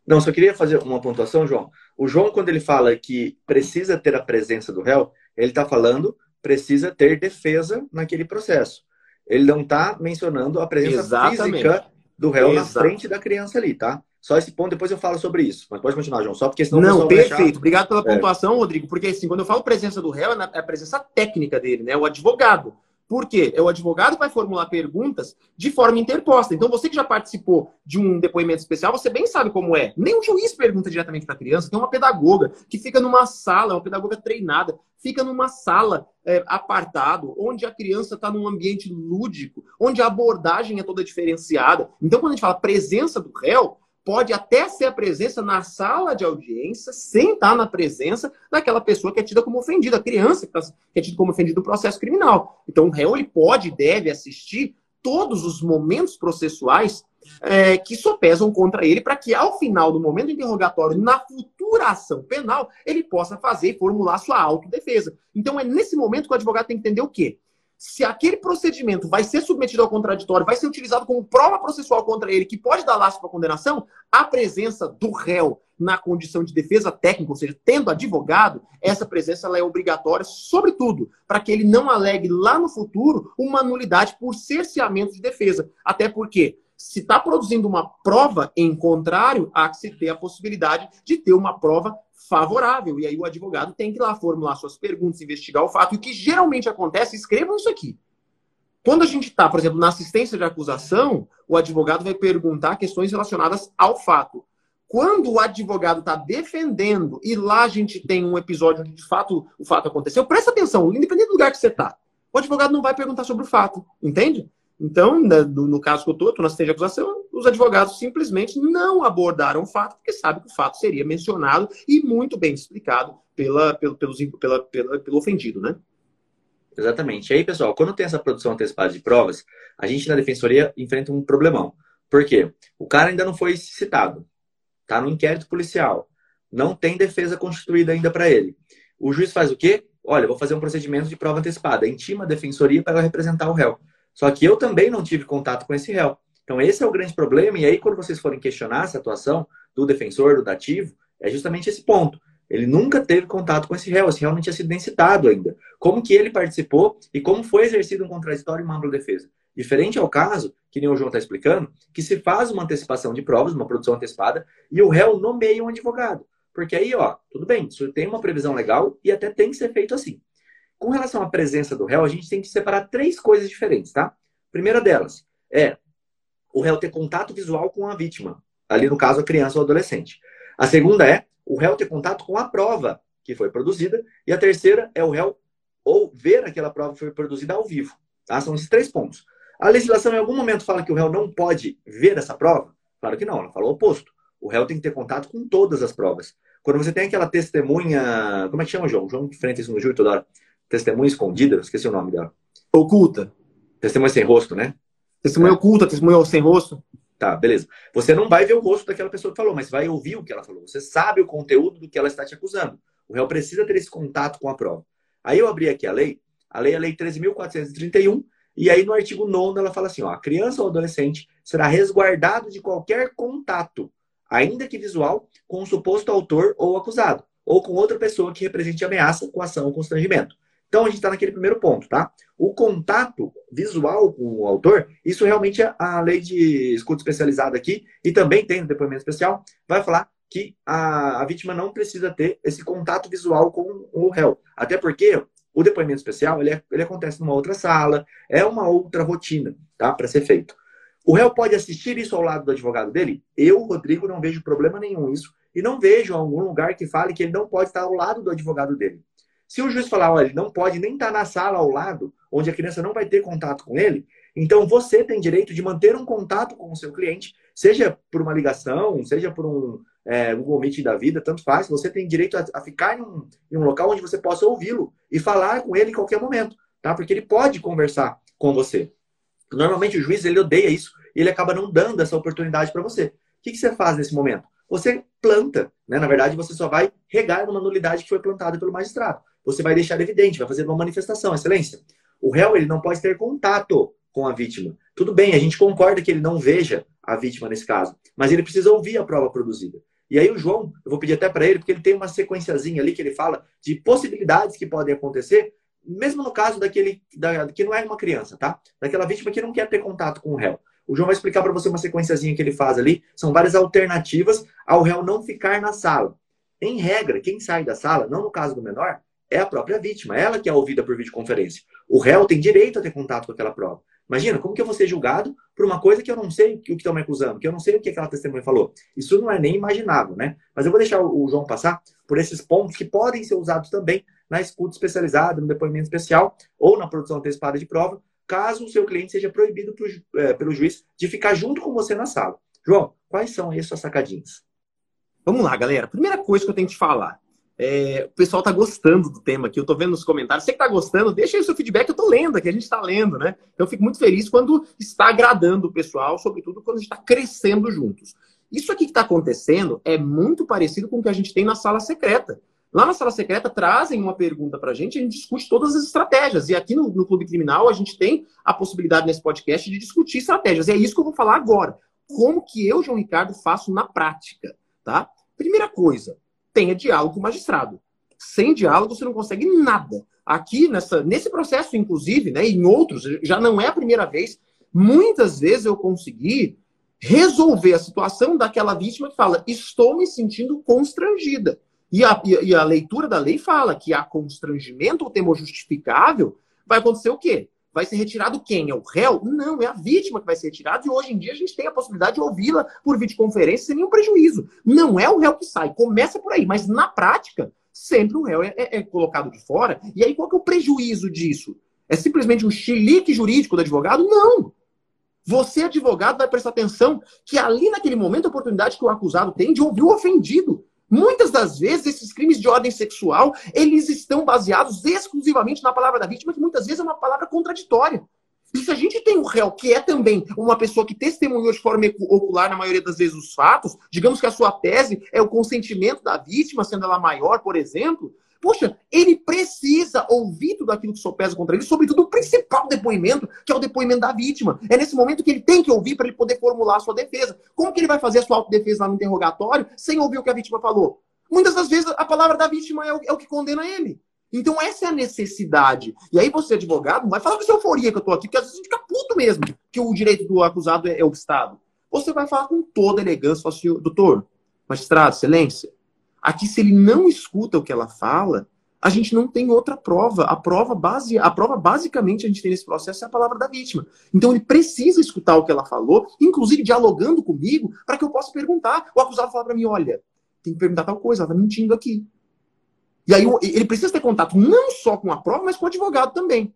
S1: Não, só queria fazer uma pontuação, João. O João, quando ele fala que precisa ter a presença do réu, ele está falando precisa ter defesa naquele processo. Ele não está mencionando a presença Exatamente. física do réu Exato. na frente da criança ali, tá? Só esse ponto, depois eu falo sobre isso. Mas pode continuar, João. Só porque senão
S2: Não, perfeito. Obrigado pela é. pontuação, é. Rodrigo. Porque assim, quando eu falo presença do réu, é a presença técnica dele, né? O advogado. Por quê? É o advogado que vai formular perguntas de forma interposta. Então, você que já participou de um depoimento especial, você bem sabe como é. Nem o juiz pergunta diretamente para a criança, tem uma pedagoga que fica numa sala, uma pedagoga treinada, fica numa sala é, apartado, onde a criança está num ambiente lúdico, onde a abordagem é toda diferenciada. Então, quando a gente fala presença do réu, pode até ser a presença na sala de audiência, sem estar na presença daquela pessoa que é tida como ofendida, a criança que, tá, é tida como ofendida no processo criminal. Então, o réu ele pode e deve assistir todos os momentos processuais é, que sopesam contra ele, para que ao final do momento interrogatório, na futura ação penal, ele possa fazer e formular sua autodefesa. Então, é nesse momento que o advogado tem que entender o quê? Se aquele procedimento vai ser submetido ao contraditório, vai ser utilizado como prova processual contra ele, que pode dar laço para condenação, a presença do réu na condição de defesa técnica, ou seja, tendo advogado, essa presença ela é obrigatória, sobretudo, para que ele não alegue lá no futuro uma nulidade por cerceamento de defesa. Até porque, se está produzindo uma prova em contrário, há que se ter a possibilidade de ter uma prova favorável. E aí o advogado tem que ir lá formular suas perguntas, investigar o fato. E o que geralmente acontece, escrevam isso aqui. Quando a gente está, por exemplo, na assistência de acusação, o advogado vai perguntar questões relacionadas ao fato. Quando o advogado está defendendo e lá a gente tem um episódio onde de fato o fato aconteceu, presta atenção, independente do lugar que você está. O advogado não vai perguntar sobre o fato, entende? Então, né, no caso que eu estou, estou na assistência de acusação, os advogados simplesmente não abordaram o fato, porque sabem que o fato seria mencionado e muito bem explicado pela, pelo, pelos, pela, pela, pelo ofendido, né?
S1: Exatamente. E aí, pessoal, quando tem essa produção antecipada de provas, a gente na defensoria enfrenta um problemão. Por quê? O cara ainda não foi citado, está no inquérito policial, não tem defesa constituída ainda para ele. O juiz faz o quê? Olha, vou fazer um procedimento de prova antecipada, intima a defensoria para representar o réu. Só que eu também não tive contato com esse réu. Então, esse é o grande problema. E aí, quando vocês forem questionar essa atuação do defensor, do dativo, é justamente esse ponto. Ele nunca teve contato com esse réu, esse réu não tinha sido nem citado ainda. Como que ele participou e como foi exercido um contraditório e uma defesa. Diferente ao caso, que nem o João está explicando, que se faz uma antecipação de provas, uma produção antecipada, e o réu nomeia um advogado. Porque aí, ó, tudo bem, isso tem uma previsão legal e até tem que ser feito assim. Com relação à presença do réu, a gente tem que separar três coisas diferentes, tá? primeira delas é o réu ter contato visual com a vítima, ali no caso a criança ou adolescente. A segunda é o réu ter contato com a prova que foi produzida. E a terceira é o réu ou ver aquela prova que foi produzida ao vivo. Tá? São esses três pontos. A legislação em algum momento fala que o réu não pode ver essa prova? Claro que não, ela fala o oposto. O réu tem que ter contato com todas as provas. Quando você tem aquela testemunha. Como é que chama, João? João que enfrenta isso no júri toda hora. Testemunha escondida, esqueci o nome dela.
S2: Oculta.
S1: Testemunha sem rosto, né?
S2: Testemunha é. oculta, testemunha sem rosto.
S1: Tá, beleza. Você não vai ver o rosto daquela pessoa que falou, mas vai ouvir o que ela falou. Você sabe o conteúdo do que ela está te acusando. O réu precisa ter esse contato com a prova. Aí eu abri aqui a lei, a lei é a lei 13.431, e aí no artigo 9 ela fala assim, ó, a criança ou adolescente será resguardado de qualquer contato, ainda que visual, com o suposto autor ou acusado, ou com outra pessoa que represente ameaça, coação ou constrangimento. Então a gente está naquele primeiro ponto, tá? O contato visual com o autor, isso realmente é a lei de escuta especializada aqui, e também tem no depoimento especial, vai falar que a, a vítima não precisa ter esse contato visual com o réu. Até porque o depoimento especial ele, é, ele acontece numa outra sala, é uma outra rotina, tá? Para ser feito. O réu pode assistir isso ao lado do advogado dele? Eu, Rodrigo, não vejo problema nenhum isso. E não vejo algum lugar que fale que ele não pode estar ao lado do advogado dele. Se o juiz falar, olha, ele não pode nem estar na sala ao lado, onde a criança não vai ter contato com ele, então você tem direito de manter um contato com o seu cliente, seja por uma ligação, seja por um é, Google Meet da vida, tanto faz. Você tem direito a, a ficar em um, em um local onde você possa ouvi-lo e falar com ele em qualquer momento, tá? Porque ele pode conversar com você. Normalmente o juiz ele odeia isso e ele acaba não dando essa oportunidade para você. O que, que você faz nesse momento? Você planta, né? Na verdade, você só vai regar uma nulidade que foi plantada pelo magistrado você vai deixar evidente, vai fazer uma manifestação, excelência. O réu ele não pode ter contato com a vítima. Tudo bem, a gente concorda que ele não veja a vítima nesse caso, mas ele precisa ouvir a prova produzida. E aí o João, eu vou pedir até para ele, porque ele tem uma sequenciazinha ali que ele fala de possibilidades que podem acontecer, mesmo no caso daquele da, que não é uma criança, tá? Daquela vítima que não quer ter contato com o réu. O João vai explicar para você uma sequenciazinha que ele faz ali. São várias alternativas ao réu não ficar na sala. Em regra, quem sai da sala, não no caso do menor, é a própria vítima, ela que é ouvida por videoconferência. O réu tem direito a ter contato com aquela prova. Imagina, como que eu vou ser julgado por uma coisa que eu não sei o que estão me acusando, que eu não sei o que aquela testemunha falou. Isso não é nem imaginável, né? Mas eu vou deixar o João passar por esses pontos que podem ser usados também na escuta especializada, no depoimento especial ou na produção antecipada de prova, caso o seu cliente seja proibido pro, é, pelo juiz de ficar junto com você na sala. João, quais são aí suas sacadinhas?
S2: Vamos lá, galera. Primeira coisa que eu tenho que te falar. É, o pessoal tá gostando do tema aqui, eu tô vendo nos comentários. Você que tá gostando, deixa aí o seu feedback, eu tô lendo aqui, a gente tá lendo, né? Então eu fico muito feliz quando está agradando o pessoal, sobretudo quando a gente está crescendo juntos. Isso aqui que está acontecendo é muito parecido com o que a gente tem na sala secreta. Lá na sala secreta, trazem uma pergunta para a gente, a gente discute todas as estratégias. E aqui no, no, Clube Criminal, a gente tem a possibilidade nesse podcast de discutir estratégias. E é isso que eu vou falar agora. Como que eu, João Ricardo, faço na prática, tá? Primeira coisa, tenha diálogo com o magistrado. Sem diálogo, você não consegue nada. Aqui, nessa, nesse processo, inclusive, né, em outros, já não é a primeira vez, muitas vezes eu consegui resolver a situação daquela vítima que fala: estou me sentindo constrangida. E a, e a leitura da lei fala que há constrangimento ou temor justificável, vai acontecer o quê? Vai ser retirado quem? É o réu? Não, é a vítima que vai ser retirada. E hoje em dia a gente tem a possibilidade de ouvi-la por videoconferência sem nenhum prejuízo. Não é o réu que sai, começa por aí. Mas na prática, sempre o réu é, é, é colocado de fora. E aí qual que é o prejuízo disso? É simplesmente um chilique jurídico do advogado? Não! Você, advogado, vai prestar atenção que ali naquele momento a oportunidade que o acusado tem de ouvir o ofendido. Muitas das vezes, esses crimes de ordem sexual, eles estão baseados exclusivamente na palavra da vítima, que muitas vezes é uma palavra contraditória. E se a gente tem um réu que é também uma pessoa que testemunhou de forma ocular, na maioria das vezes, os fatos, digamos que a sua tese é o consentimento da vítima, sendo ela maior, por exemplo, Poxa, ele precisa ouvir tudo aquilo que sopesa contra ele, sobretudo o principal depoimento, que é o depoimento da vítima. É nesse momento que ele tem que ouvir para ele poder formular a sua defesa. Como que ele vai fazer a sua autodefesa lá no interrogatório sem ouvir o que a vítima falou? Muitas das vezes a palavra da vítima é o, é o que condena ele. Então essa é a necessidade. E aí você, advogado, não vai falar com essa euforia que eu tô aqui, porque às vezes a gente fica puto mesmo que o direito do acusado é, é obstado. Você vai falar com toda elegância, fala assim, doutor, magistrado, excelência, Aqui, se ele não escuta o que ela fala, a gente não tem outra prova. A prova base, a prova basicamente a gente tem nesse processo é a palavra da vítima. Então ele precisa escutar o que ela falou, inclusive dialogando comigo, para que eu possa perguntar. O acusado fala para mim, olha, tem que perguntar tal coisa, ela tá mentindo aqui. E aí ele precisa ter contato não só com a prova, mas com o advogado também.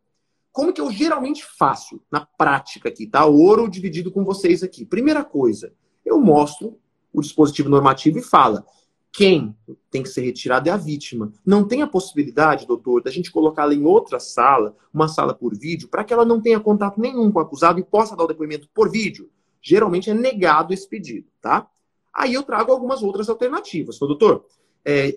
S2: Como que eu geralmente faço na prática aqui, tá? Ouro dividido com vocês aqui. Primeira coisa, eu mostro o dispositivo normativo e fala: quem tem que ser retirado é a vítima. Não tem a possibilidade, doutor, da gente colocá-la em outra sala, uma sala por vídeo, para que ela não tenha contato nenhum com o acusado e possa dar o depoimento por vídeo. Geralmente é negado esse pedido, tá? Aí eu trago algumas outras alternativas. Então, doutor, é,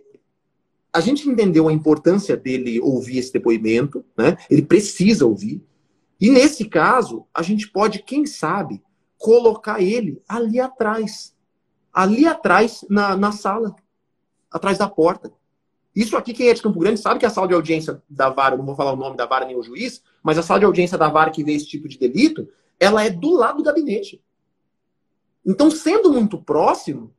S2: a gente entendeu a importância dele ouvir esse depoimento, né? Ele precisa ouvir. E nesse caso, a gente pode, quem sabe, colocar ele ali atrás. Ali atrás, na, na sala atrás da porta. Isso aqui, quem é de Campo Grande sabe que a sala de audiência da vara, não vou falar o nome da vara nem o juiz, mas a sala de audiência da vara que vê esse tipo de delito, ela é do lado do gabinete. Então, sendo muito próximo,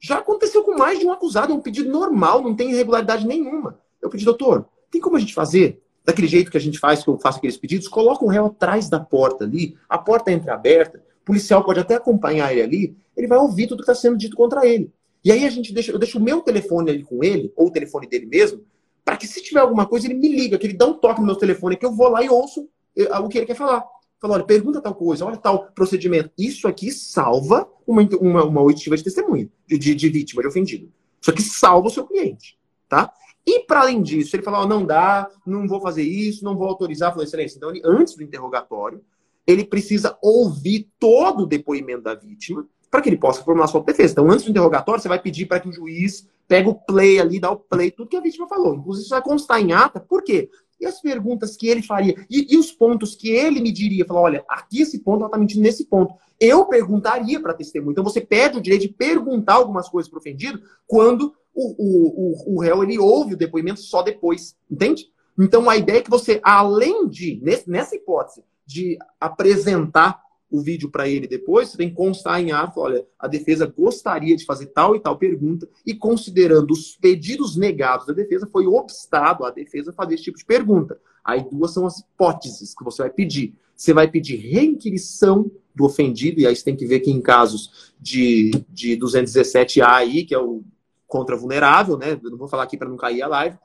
S2: já aconteceu com mais de um acusado, é um pedido normal, não tem irregularidade nenhuma. Eu pedi, doutor, tem como a gente fazer daquele jeito que a gente faz, que eu faço aqueles pedidos? Coloca o réu atrás da porta ali, a porta é entreaberta, o policial pode até acompanhar ele ali, ele vai ouvir tudo que está sendo dito contra ele. E aí a gente deixa, eu deixo o meu telefone ali com ele, ou o telefone dele mesmo, para que se tiver alguma coisa, ele me liga, que ele dá um toque no meu telefone, que eu vou lá e ouço eh, o que ele quer falar. Fala, olha, pergunta tal coisa, olha tal procedimento. Isso aqui salva uma, uma, uma oitiva de testemunha, de, de, de, vítima, de ofendido. Isso aqui salva o seu cliente, tá? E para além disso, ele fala, oh, não dá, não vou fazer isso, não vou autorizar. Falou, excelência. Então, ele, antes do interrogatório, ele precisa ouvir todo o depoimento da vítima para que ele possa formular sua defesa. Então, antes do interrogatório, você vai pedir para que o juiz pegue o play ali, dá o play, tudo que a vítima falou. Inclusive, isso vai constar em ata. Por quê? E as perguntas que ele faria? E, e os pontos que ele me diria? Falar, olha, aqui esse ponto, ela está mentindo nesse ponto. Eu perguntaria para testemunha. Então, você pede o direito de perguntar algumas coisas para o ofendido quando o, o, o, o réu ele ouve o depoimento só depois. Entende? Então, a ideia é que você, além de, nessa hipótese, de apresentar o vídeo para ele depois, você tem que constar em ato, olha, a defesa gostaria de fazer tal e tal pergunta, e considerando os pedidos negados da defesa, foi obstado a defesa fazer esse tipo de pergunta. Aí duas são as hipóteses que você vai pedir. Você vai pedir reinquirição do ofendido, e aí você tem que ver que em casos de, de 217A aí, que é o contra vulnerável, né? Eu não vou falar aqui para não cair a live.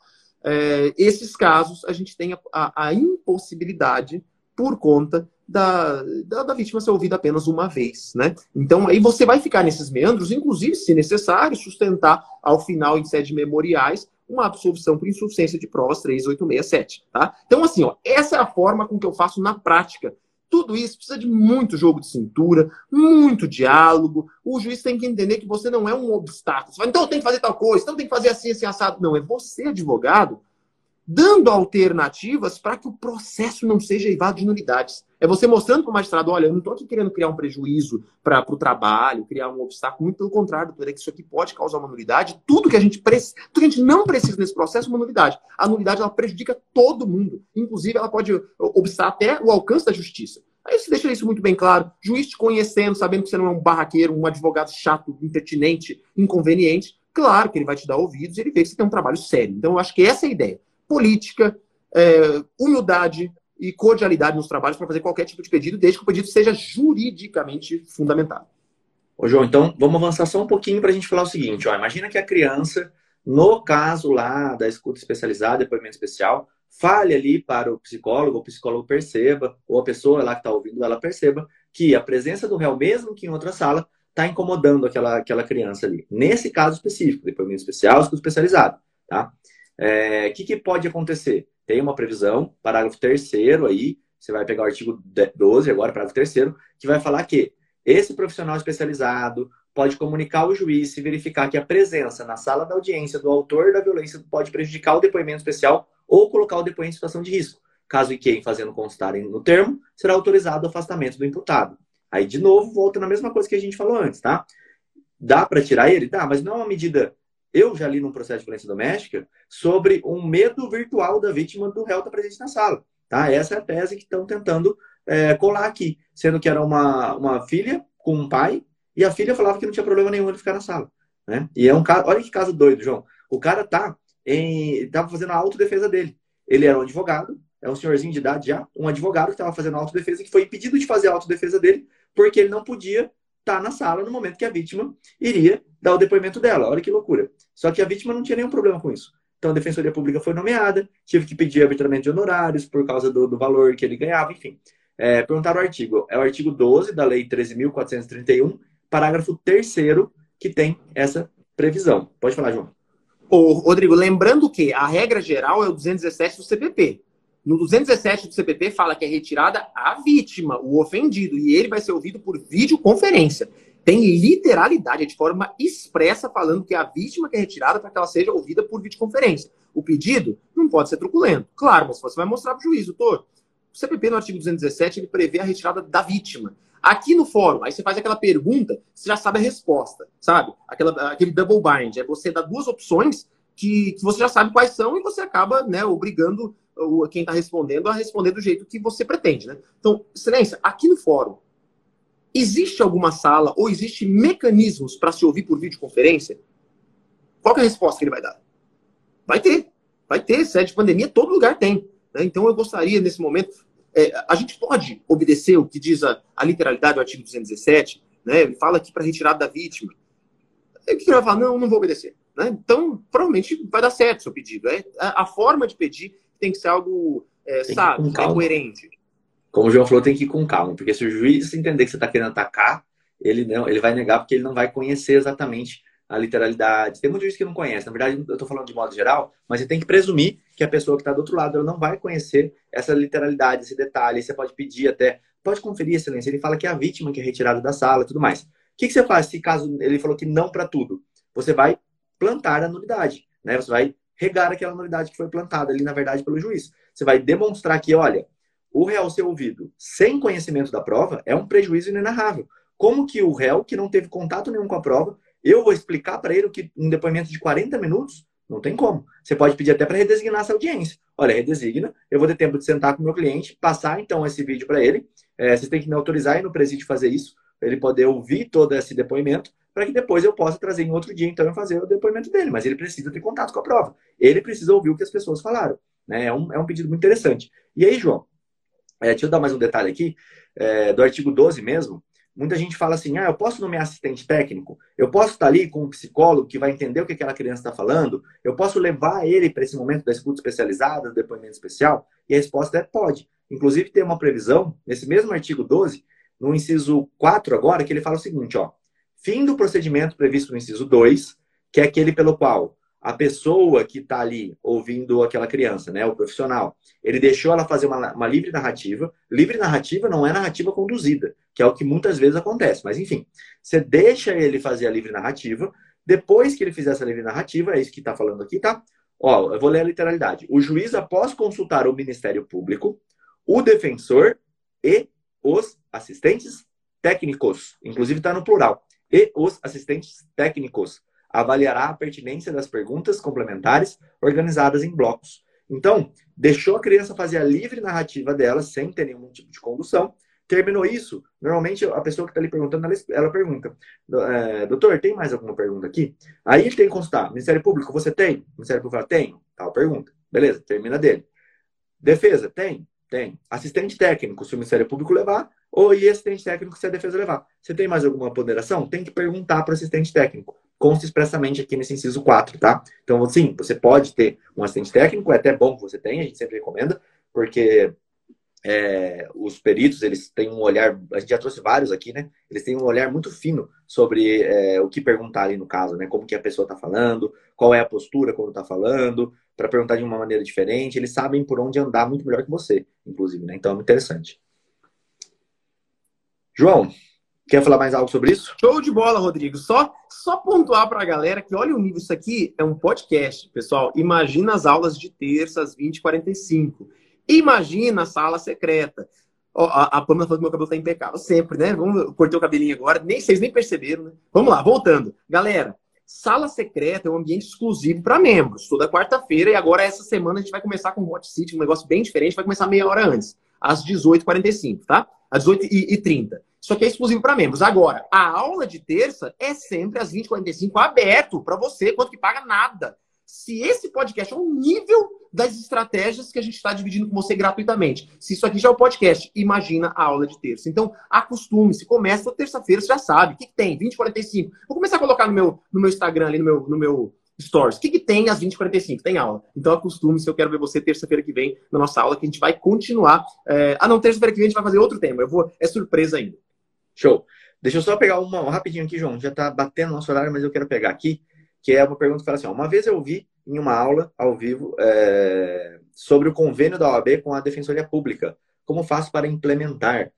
S2: É, esses casos a gente tem a, a, a impossibilidade por conta da, da, da, vítima ser ouvida apenas uma vez, né? Então, aí você vai ficar nesses meandros, inclusive, se necessário, sustentar ao final, em sede memoriais, uma absolvição por insuficiência de provas 3867, tá? Então, assim, ó, essa é a forma com que eu faço na prática. Tudo isso precisa de muito jogo de cintura, muito diálogo. O juiz tem que entender que você não é um obstáculo. Você fala, então tem que fazer tal coisa, então tem que fazer assim, assim, assado. Não, é você, advogado, dando alternativas para que o processo não seja eivado de nulidades. É você mostrando para o magistrado, olha, eu não estou aqui querendo criar um prejuízo para o trabalho, criar um obstáculo, muito pelo contrário, doutor, é que isso aqui pode causar uma nulidade. Tudo que a gente precisa, tudo que a gente não precisa nesse processo é uma nulidade. A nulidade ela prejudica todo mundo. Inclusive, ela pode obstar até o alcance da justiça. Aí você deixa isso muito bem claro. Juiz te conhecendo, sabendo que você não é um barraqueiro, um advogado chato, impertinente, inconveniente. Claro que ele vai te dar ouvidos e ele vê que você tem um trabalho sério. Então, eu acho que essa é a ideia política, é, humildade e cordialidade nos trabalhos para fazer qualquer tipo de pedido, desde que o pedido seja juridicamente fundamentado.
S1: Ô, João, então vamos avançar só um pouquinho para a gente falar o seguinte: ó, imagina que a criança, no caso lá da escuta especializada, depoimento especial, fale ali para o psicólogo, o psicólogo perceba, ou a pessoa lá que está ouvindo ela perceba que a presença do réu, mesmo que em outra sala, está incomodando aquela, aquela criança ali. Nesse caso específico, depoimento especial, escuta especializado, tá? O é, que, que pode acontecer? Tem uma previsão, parágrafo terceiro aí, você vai pegar o artigo 12 agora, parágrafo terceiro, que vai falar que esse profissional especializado pode comunicar ao juiz se verificar que a presença na sala da audiência do autor da violência pode prejudicar o depoimento especial ou colocar o depoente em situação de risco. Caso e quem fazendo constarem no termo, será autorizado o afastamento do imputado. Aí, de novo, volta na mesma coisa que a gente falou antes, tá? Dá para tirar ele? Dá, mas não é uma medida eu já li num processo de violência doméstica sobre um medo virtual da vítima do réu estar presente na sala. Tá? Essa é a tese que estão tentando é, colar aqui, sendo que era uma, uma filha com um pai e a filha falava que não tinha problema nenhum ele ficar na sala. Né? E é um caso, olha que caso doido, João. O cara tá em, tava fazendo a autodefesa dele. Ele era um advogado, é um senhorzinho de idade já, um advogado que estava fazendo a autodefesa que foi impedido de fazer a autodefesa dele porque ele não podia estar na sala no momento que a vítima iria dar o depoimento dela. Olha que loucura. Só que a vítima não tinha nenhum problema com isso. Então a Defensoria Pública foi nomeada, tive que pedir arbitramento de honorários por causa do, do valor que ele ganhava, enfim. É, perguntaram o artigo. É o artigo 12 da Lei 13.431, parágrafo 3 que tem essa previsão. Pode falar, João.
S2: Ô, Rodrigo, lembrando que a regra geral é o 217 do CPP. No 217 do CPP fala que é retirada a vítima, o ofendido, e ele vai ser ouvido por videoconferência. Tem literalidade, é de forma expressa, falando que é a vítima que é retirada para que ela seja ouvida por videoconferência. O pedido não pode ser truculento. Claro, mas você vai mostrar para o juiz, doutor. O CPP, no artigo 217, ele prevê a retirada da vítima. Aqui no fórum, aí você faz aquela pergunta, você já sabe a resposta, sabe? Aquela, aquele double bind. É você dar duas opções que, que você já sabe quais são e você acaba né, obrigando quem está respondendo a responder do jeito que você pretende, né? Então, excelência, aqui no fórum, existe alguma sala ou existe mecanismos para se ouvir por videoconferência? Qual é a resposta que ele vai dar? Vai ter, vai ter. Se é de pandemia, todo lugar tem. Né? Então, eu gostaria, nesse momento, é, a gente pode obedecer o que diz a, a literalidade do artigo 217, né? Ele fala aqui para retirada da vítima. O que ele vai falar? Não, não vou obedecer. Né? Então, provavelmente vai dar certo o seu pedido. É, a, a forma de pedir tem que ser algo, é, é coerente.
S1: Como o João falou, tem que ir com calma, porque se o juiz entender que você está querendo atacar, ele não, ele vai negar porque ele não vai conhecer exatamente a literalidade. Tem muito juiz que não conhece. Na verdade, eu estou falando de modo geral, mas você tem que presumir que a pessoa que está do outro lado ela não vai conhecer essa literalidade, esse detalhe. Você pode pedir até, pode conferir, excelência. Ele fala que é a vítima que é retirada da sala e tudo mais. O que, que você faz se caso ele falou que não para tudo? Você vai plantar a nulidade, né? Você vai regar aquela nulidade que foi plantada ali, na verdade, pelo juiz. Você vai demonstrar que, olha, o réu ser ouvido sem conhecimento da prova é um prejuízo inenarrável. Como que o réu, que não teve contato nenhum com a prova, eu vou explicar para ele que um depoimento de 40 minutos não tem como. Você pode pedir até para redesignar essa audiência. Olha, redesigna, eu vou ter tempo de sentar com o meu cliente, passar então esse vídeo para ele. É, vocês têm que me autorizar e no presídio fazer isso, ele poder ouvir todo esse depoimento para que depois eu possa trazer em outro dia, então, e fazer o depoimento dele. Mas ele precisa ter contato com a prova. Ele precisa ouvir o que as pessoas falaram. Né? É, um, é um pedido muito interessante. E aí, João, é, deixa eu dar mais um detalhe aqui, é, do artigo 12 mesmo. Muita gente fala assim: ah, eu posso nomear assistente técnico? Eu posso estar ali com um psicólogo que vai entender o que aquela criança está falando? Eu posso levar ele para esse momento da escuta especializada, do depoimento especial? E a resposta é: pode. Inclusive, tem uma previsão, nesse mesmo artigo 12, no inciso 4 agora, que ele fala o seguinte: ó, fim do procedimento previsto no inciso 2, que é aquele pelo qual a pessoa que está ali ouvindo aquela criança, né, o profissional, ele deixou ela fazer uma, uma, livre narrativa. Livre narrativa não é narrativa conduzida, que é o que muitas vezes acontece. Mas enfim, você deixa ele fazer a livre narrativa. Depois que ele fizer essa livre narrativa, é isso que está falando aqui, tá? Ó, eu vou ler a literalidade. O juiz, após consultar o Ministério Público, o defensor e os assistentes técnicos, inclusive está no plural, e os assistentes técnicos avaliará a pertinência das perguntas complementares organizadas em blocos. Então, deixou a criança fazer a livre narrativa dela, sem ter nenhum tipo de condução. Terminou isso, normalmente a pessoa que está ali perguntando, ela, ela pergunta, é, doutor, tem mais alguma pergunta aqui? Aí ele tem que consultar, Ministério Público, você tem? Ministério Público fala, tenho, tal pergunta. Beleza, termina dele. Defesa, tem? Tem. Assistente técnico, se o Ministério Público levar, ou e assistente técnico se a defesa levar. Você tem mais alguma ponderação? Tem que perguntar para o assistente técnico consta expressamente aqui nesse inciso 4, tá? Então, sim, você pode ter um assistente técnico, é até bom que você tenha, a gente sempre recomenda, porque é, os peritos, eles têm um olhar, a gente já trouxe vários aqui, né? Eles têm um olhar muito fino sobre é, o que perguntar ali no caso, né? Como que a pessoa está falando, qual é a postura quando está falando, para perguntar de uma maneira diferente. Eles sabem por onde andar muito melhor que você, inclusive, né? Então é muito interessante. João, Quer falar mais algo sobre isso?
S2: Show de bola, Rodrigo. Só, só pontuar para a galera que olha o nível, isso aqui é um podcast, pessoal. Imagina as aulas de terça às 20h45. Imagina a sala secreta. A, a Pamela falou que meu cabelo tá impecável. Sempre, né? Vamos cortar o cabelinho agora. Nem vocês nem perceberam, né? Vamos lá, voltando. Galera, sala secreta é um ambiente exclusivo para membros. Toda quarta-feira. E agora, essa semana, a gente vai começar com o Hot City, um negócio bem diferente. Vai começar meia hora antes, às 18h45, tá? Às 18h30. Isso aqui é exclusivo para membros. Agora, a aula de terça é sempre às 20h45 aberto para você, quanto que paga nada. Se esse podcast é um nível das estratégias que a gente está dividindo com você gratuitamente. Se isso aqui já é o podcast, imagina a aula de terça. Então, acostume-se. Começa terça-feira, você já sabe. O que, que tem? 20 45 Vou começar a colocar no meu, no meu Instagram, ali no meu, no meu stories. O que, que tem às 20h45? Tem aula. Então acostume-se, eu quero ver você terça-feira que vem na nossa aula, que a gente vai continuar. É... Ah, não, terça-feira que vem a gente vai fazer outro tema. Eu vou. É surpresa ainda.
S1: Show. Deixa eu só pegar uma rapidinho aqui, João. Já está batendo nosso horário, mas eu quero pegar aqui, que é uma pergunta que fala assim: ó, uma vez eu vi em uma aula ao vivo é, sobre o convênio da OAB com a Defensoria Pública. Como faço para implementar?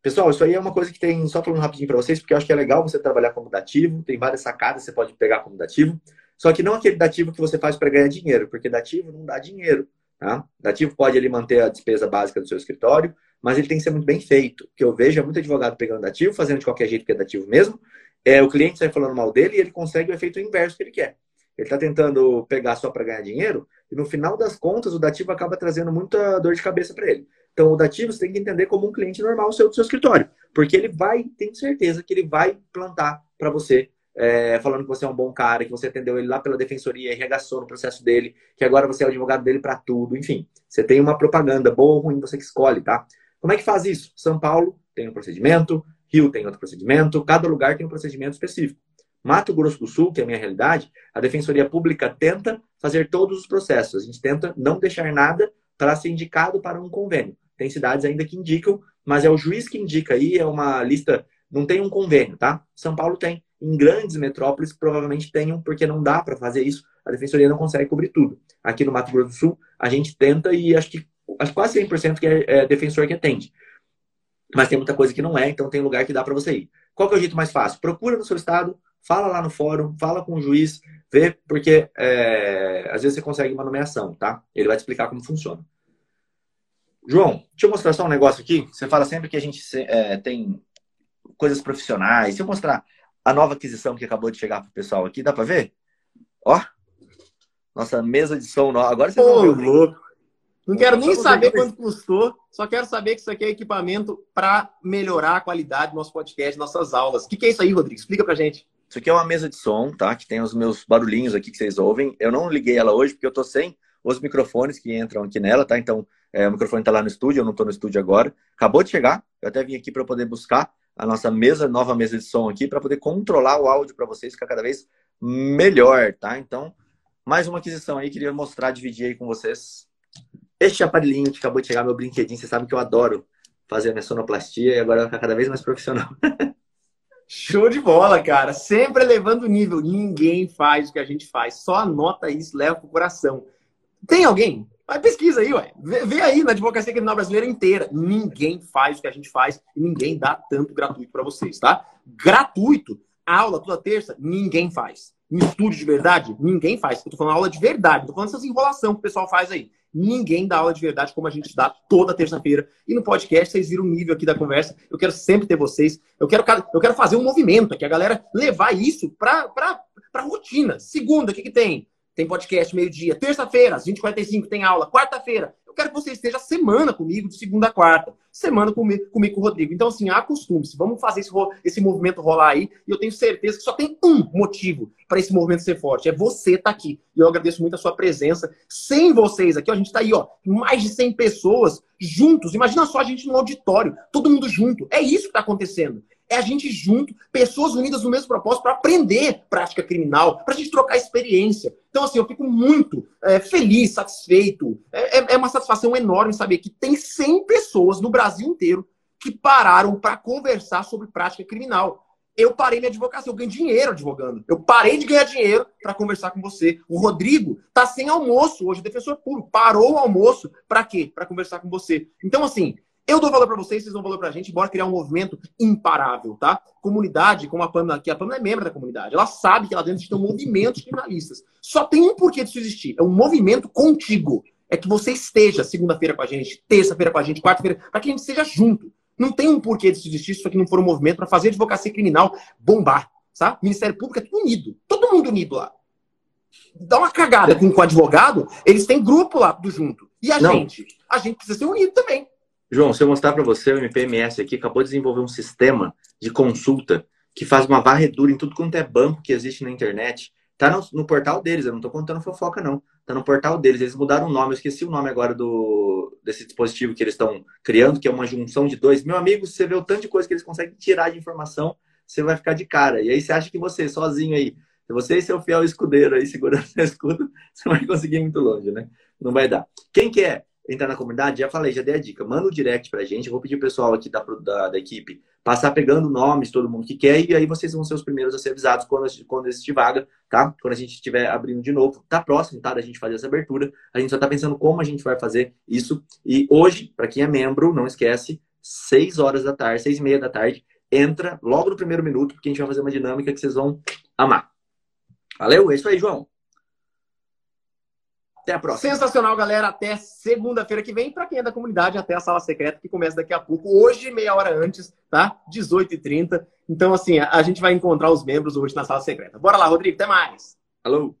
S1: Pessoal, isso aí é uma coisa que tem, só falando rapidinho para vocês, porque eu acho que é legal você trabalhar como dativo, tem várias sacadas, você pode pegar como dativo, só que não aquele dativo que você faz para ganhar dinheiro, porque dativo não dá dinheiro. Tá? Dativo pode ele manter a despesa básica do seu escritório, mas ele tem que ser muito bem feito. O que eu vejo é muito advogado pegando dativo, fazendo de qualquer jeito que é dativo mesmo. É, o cliente sai falando mal dele e ele consegue o efeito inverso que ele quer. Ele está tentando pegar só para ganhar dinheiro e no final das contas o dativo acaba trazendo muita dor de cabeça para ele. Então o dativo você tem que entender como um cliente normal seu do seu escritório, porque ele vai, tem certeza que ele vai plantar para você é, falando que você é um bom cara, que você atendeu ele lá pela defensoria e regaçou no processo dele, que agora você é o advogado dele para tudo, enfim. Você tem uma propaganda boa ou ruim, você que escolhe, tá? Como é que faz isso? São Paulo tem um procedimento, Rio tem outro procedimento, cada lugar tem um procedimento específico. Mato Grosso do Sul, que é a minha realidade, a Defensoria Pública tenta fazer todos os processos. A gente tenta não deixar nada para ser indicado para um convênio. Tem cidades ainda que indicam, mas é o juiz que indica aí, é uma lista, não tem um convênio, tá? São Paulo tem. Em grandes metrópoles provavelmente tenham, porque não dá para fazer isso. A Defensoria não consegue cobrir tudo. Aqui no Mato Grosso do Sul, a gente tenta e acho que acho quase 100% que é, é defensor que atende. Mas tem muita coisa que não é, então tem lugar que dá para você ir. Qual que é o jeito mais fácil? Procura no seu estado, fala lá no fórum, fala com o juiz, vê, porque é, às vezes você consegue uma nomeação, tá? Ele vai te explicar como funciona. João, deixa eu mostrar só um negócio aqui. Você fala sempre que a gente é, tem coisas profissionais. Se eu mostrar a nova aquisição que acabou de chegar pro pessoal aqui, dá para ver? Ó, nossa mesa de som. Agora vocês
S2: vão ver. louco. Não quero nem saber quanto custou, só quero saber que isso aqui é equipamento para melhorar a qualidade do nosso podcast, nossas aulas. O que, que é isso aí, Rodrigo? Explica pra gente.
S1: Isso aqui é uma mesa de som, tá? Que tem os meus barulhinhos aqui que vocês ouvem. Eu não liguei ela hoje porque eu tô sem os microfones que entram aqui nela, tá? Então, é, o microfone está lá no estúdio, eu não estou no estúdio agora. Acabou de chegar, eu até vim aqui para poder buscar a nossa mesa, nova mesa de som aqui, para poder controlar o áudio para vocês ficar cada vez melhor, tá? Então, mais uma aquisição aí, queria mostrar, dividir aí com vocês este aparelhinho que acabou de chegar, meu brinquedinho. Vocês sabem que eu adoro fazer a minha sonoplastia e agora ficar cada vez mais profissional.
S2: Show de bola, cara. Sempre elevando o nível. Ninguém faz o que a gente faz. Só anota isso, leva pro coração. Tem alguém? Vai pesquisa aí, ué. Vê, vê, aí na advocacia criminal brasileira inteira. Ninguém faz o que a gente faz e ninguém dá tanto gratuito para vocês, tá? Gratuito. Aula toda terça, ninguém faz. Em estúdio de verdade, ninguém faz. Eu tô falando aula de verdade, tô falando essas enrolação que o pessoal faz aí. Ninguém dá aula de verdade como a gente dá toda terça-feira. E no podcast vocês viram o nível aqui da conversa. Eu quero sempre ter vocês. Eu quero, eu quero fazer um movimento aqui, a galera levar isso para a rotina. Segunda, o que, que tem? Tem podcast meio-dia. Terça-feira, às 20h45, tem aula. Quarta-feira, quero que você esteja semana comigo, de segunda a quarta. Semana comigo, comigo com o Rodrigo. Então, assim, acostume-se. Vamos fazer esse, esse movimento rolar aí. E eu tenho certeza que só tem um motivo para esse movimento ser forte. É você estar tá aqui. E eu agradeço muito a sua presença. Sem vocês aqui, ó, a gente está aí, ó, mais de 100 pessoas juntos. Imagina só a gente no auditório, todo mundo junto. É isso que está acontecendo é a gente junto, pessoas unidas no mesmo propósito para aprender prática criminal, para a gente trocar experiência. Então, assim, eu fico muito é, feliz, satisfeito. É, é, é uma satisfação enorme saber que tem 100 pessoas no Brasil inteiro que pararam para conversar sobre prática criminal. Eu parei minha advocacia, eu ganhei dinheiro advogando. Eu parei de ganhar dinheiro para conversar com você. O Rodrigo tá sem almoço hoje, defensor público. Parou o almoço para quê? Para conversar com você. Então, assim, eu dou valor para vocês, vocês dão valor para a gente, bora criar um movimento imparável, tá? Comunidade, como a Pamela aqui, a Pamela é membro da comunidade, ela sabe que lá dentro existem movimentos criminalistas. Só tem um porquê disso existir, é um movimento contigo. É que você esteja segunda-feira com a gente, terça-feira com a gente, quarta-feira, para que a gente esteja junto. Não tem um porquê disso existir isso aqui não for um movimento para fazer advocacia criminal bombar, sabe? Ministério Público é tudo unido, todo mundo unido lá. Dá uma cagada com, o advogado, eles têm grupo lá do junto. E a não. gente? A gente precisa ser unido também.
S1: João, se eu mostrar para você, o MPMS aqui acabou de desenvolver um sistema de consulta que faz uma varredura em tudo quanto é banco que existe na internet. Tá no, no portal deles, eu não estou contando fofoca, não. Tá no portal deles. Eles mudaram o nome, eu esqueci o nome agora do, desse dispositivo que eles estão criando, que é uma junção de dois. Meu amigo, você vê o tanto de coisa que eles conseguem tirar de informação, você vai ficar de cara. E aí você acha que você, sozinho aí, você e seu fiel escudeiro aí segurando seu escudo, você vai conseguir muito longe, né? Não vai dar. Quem que é? Entrar na comunidade, já falei, já dei a dica. Manda o um direct pra gente. Eu vou pedir o pessoal aqui da, da, da, equipe passar pegando nomes, todo mundo que quer, e aí vocês vão ser os primeiros a ser avisados quando, quando existir vaga, tá? Quando a gente estiver abrindo de novo. Tá próximo, tá? Da gente fazer essa abertura. A gente só tá pensando como a gente vai fazer isso. E hoje, para quem é membro, não esquece, 6 horas da tarde, 6 e meia da tarde, entra logo no primeiro minuto, porque a gente vai fazer uma dinâmica que vocês vão amar. Valeu? É isso aí, João.
S2: Até a próxima. Sensacional, galera. Até segunda-feira que vem. Para quem é da comunidade, até a sala secreta, que começa daqui a pouco. Hoje, meia hora antes, tá? 18h30. Então, assim, a gente vai encontrar os membros hoje na sala secreta. Bora lá, Rodrigo. Até mais.
S1: Alô.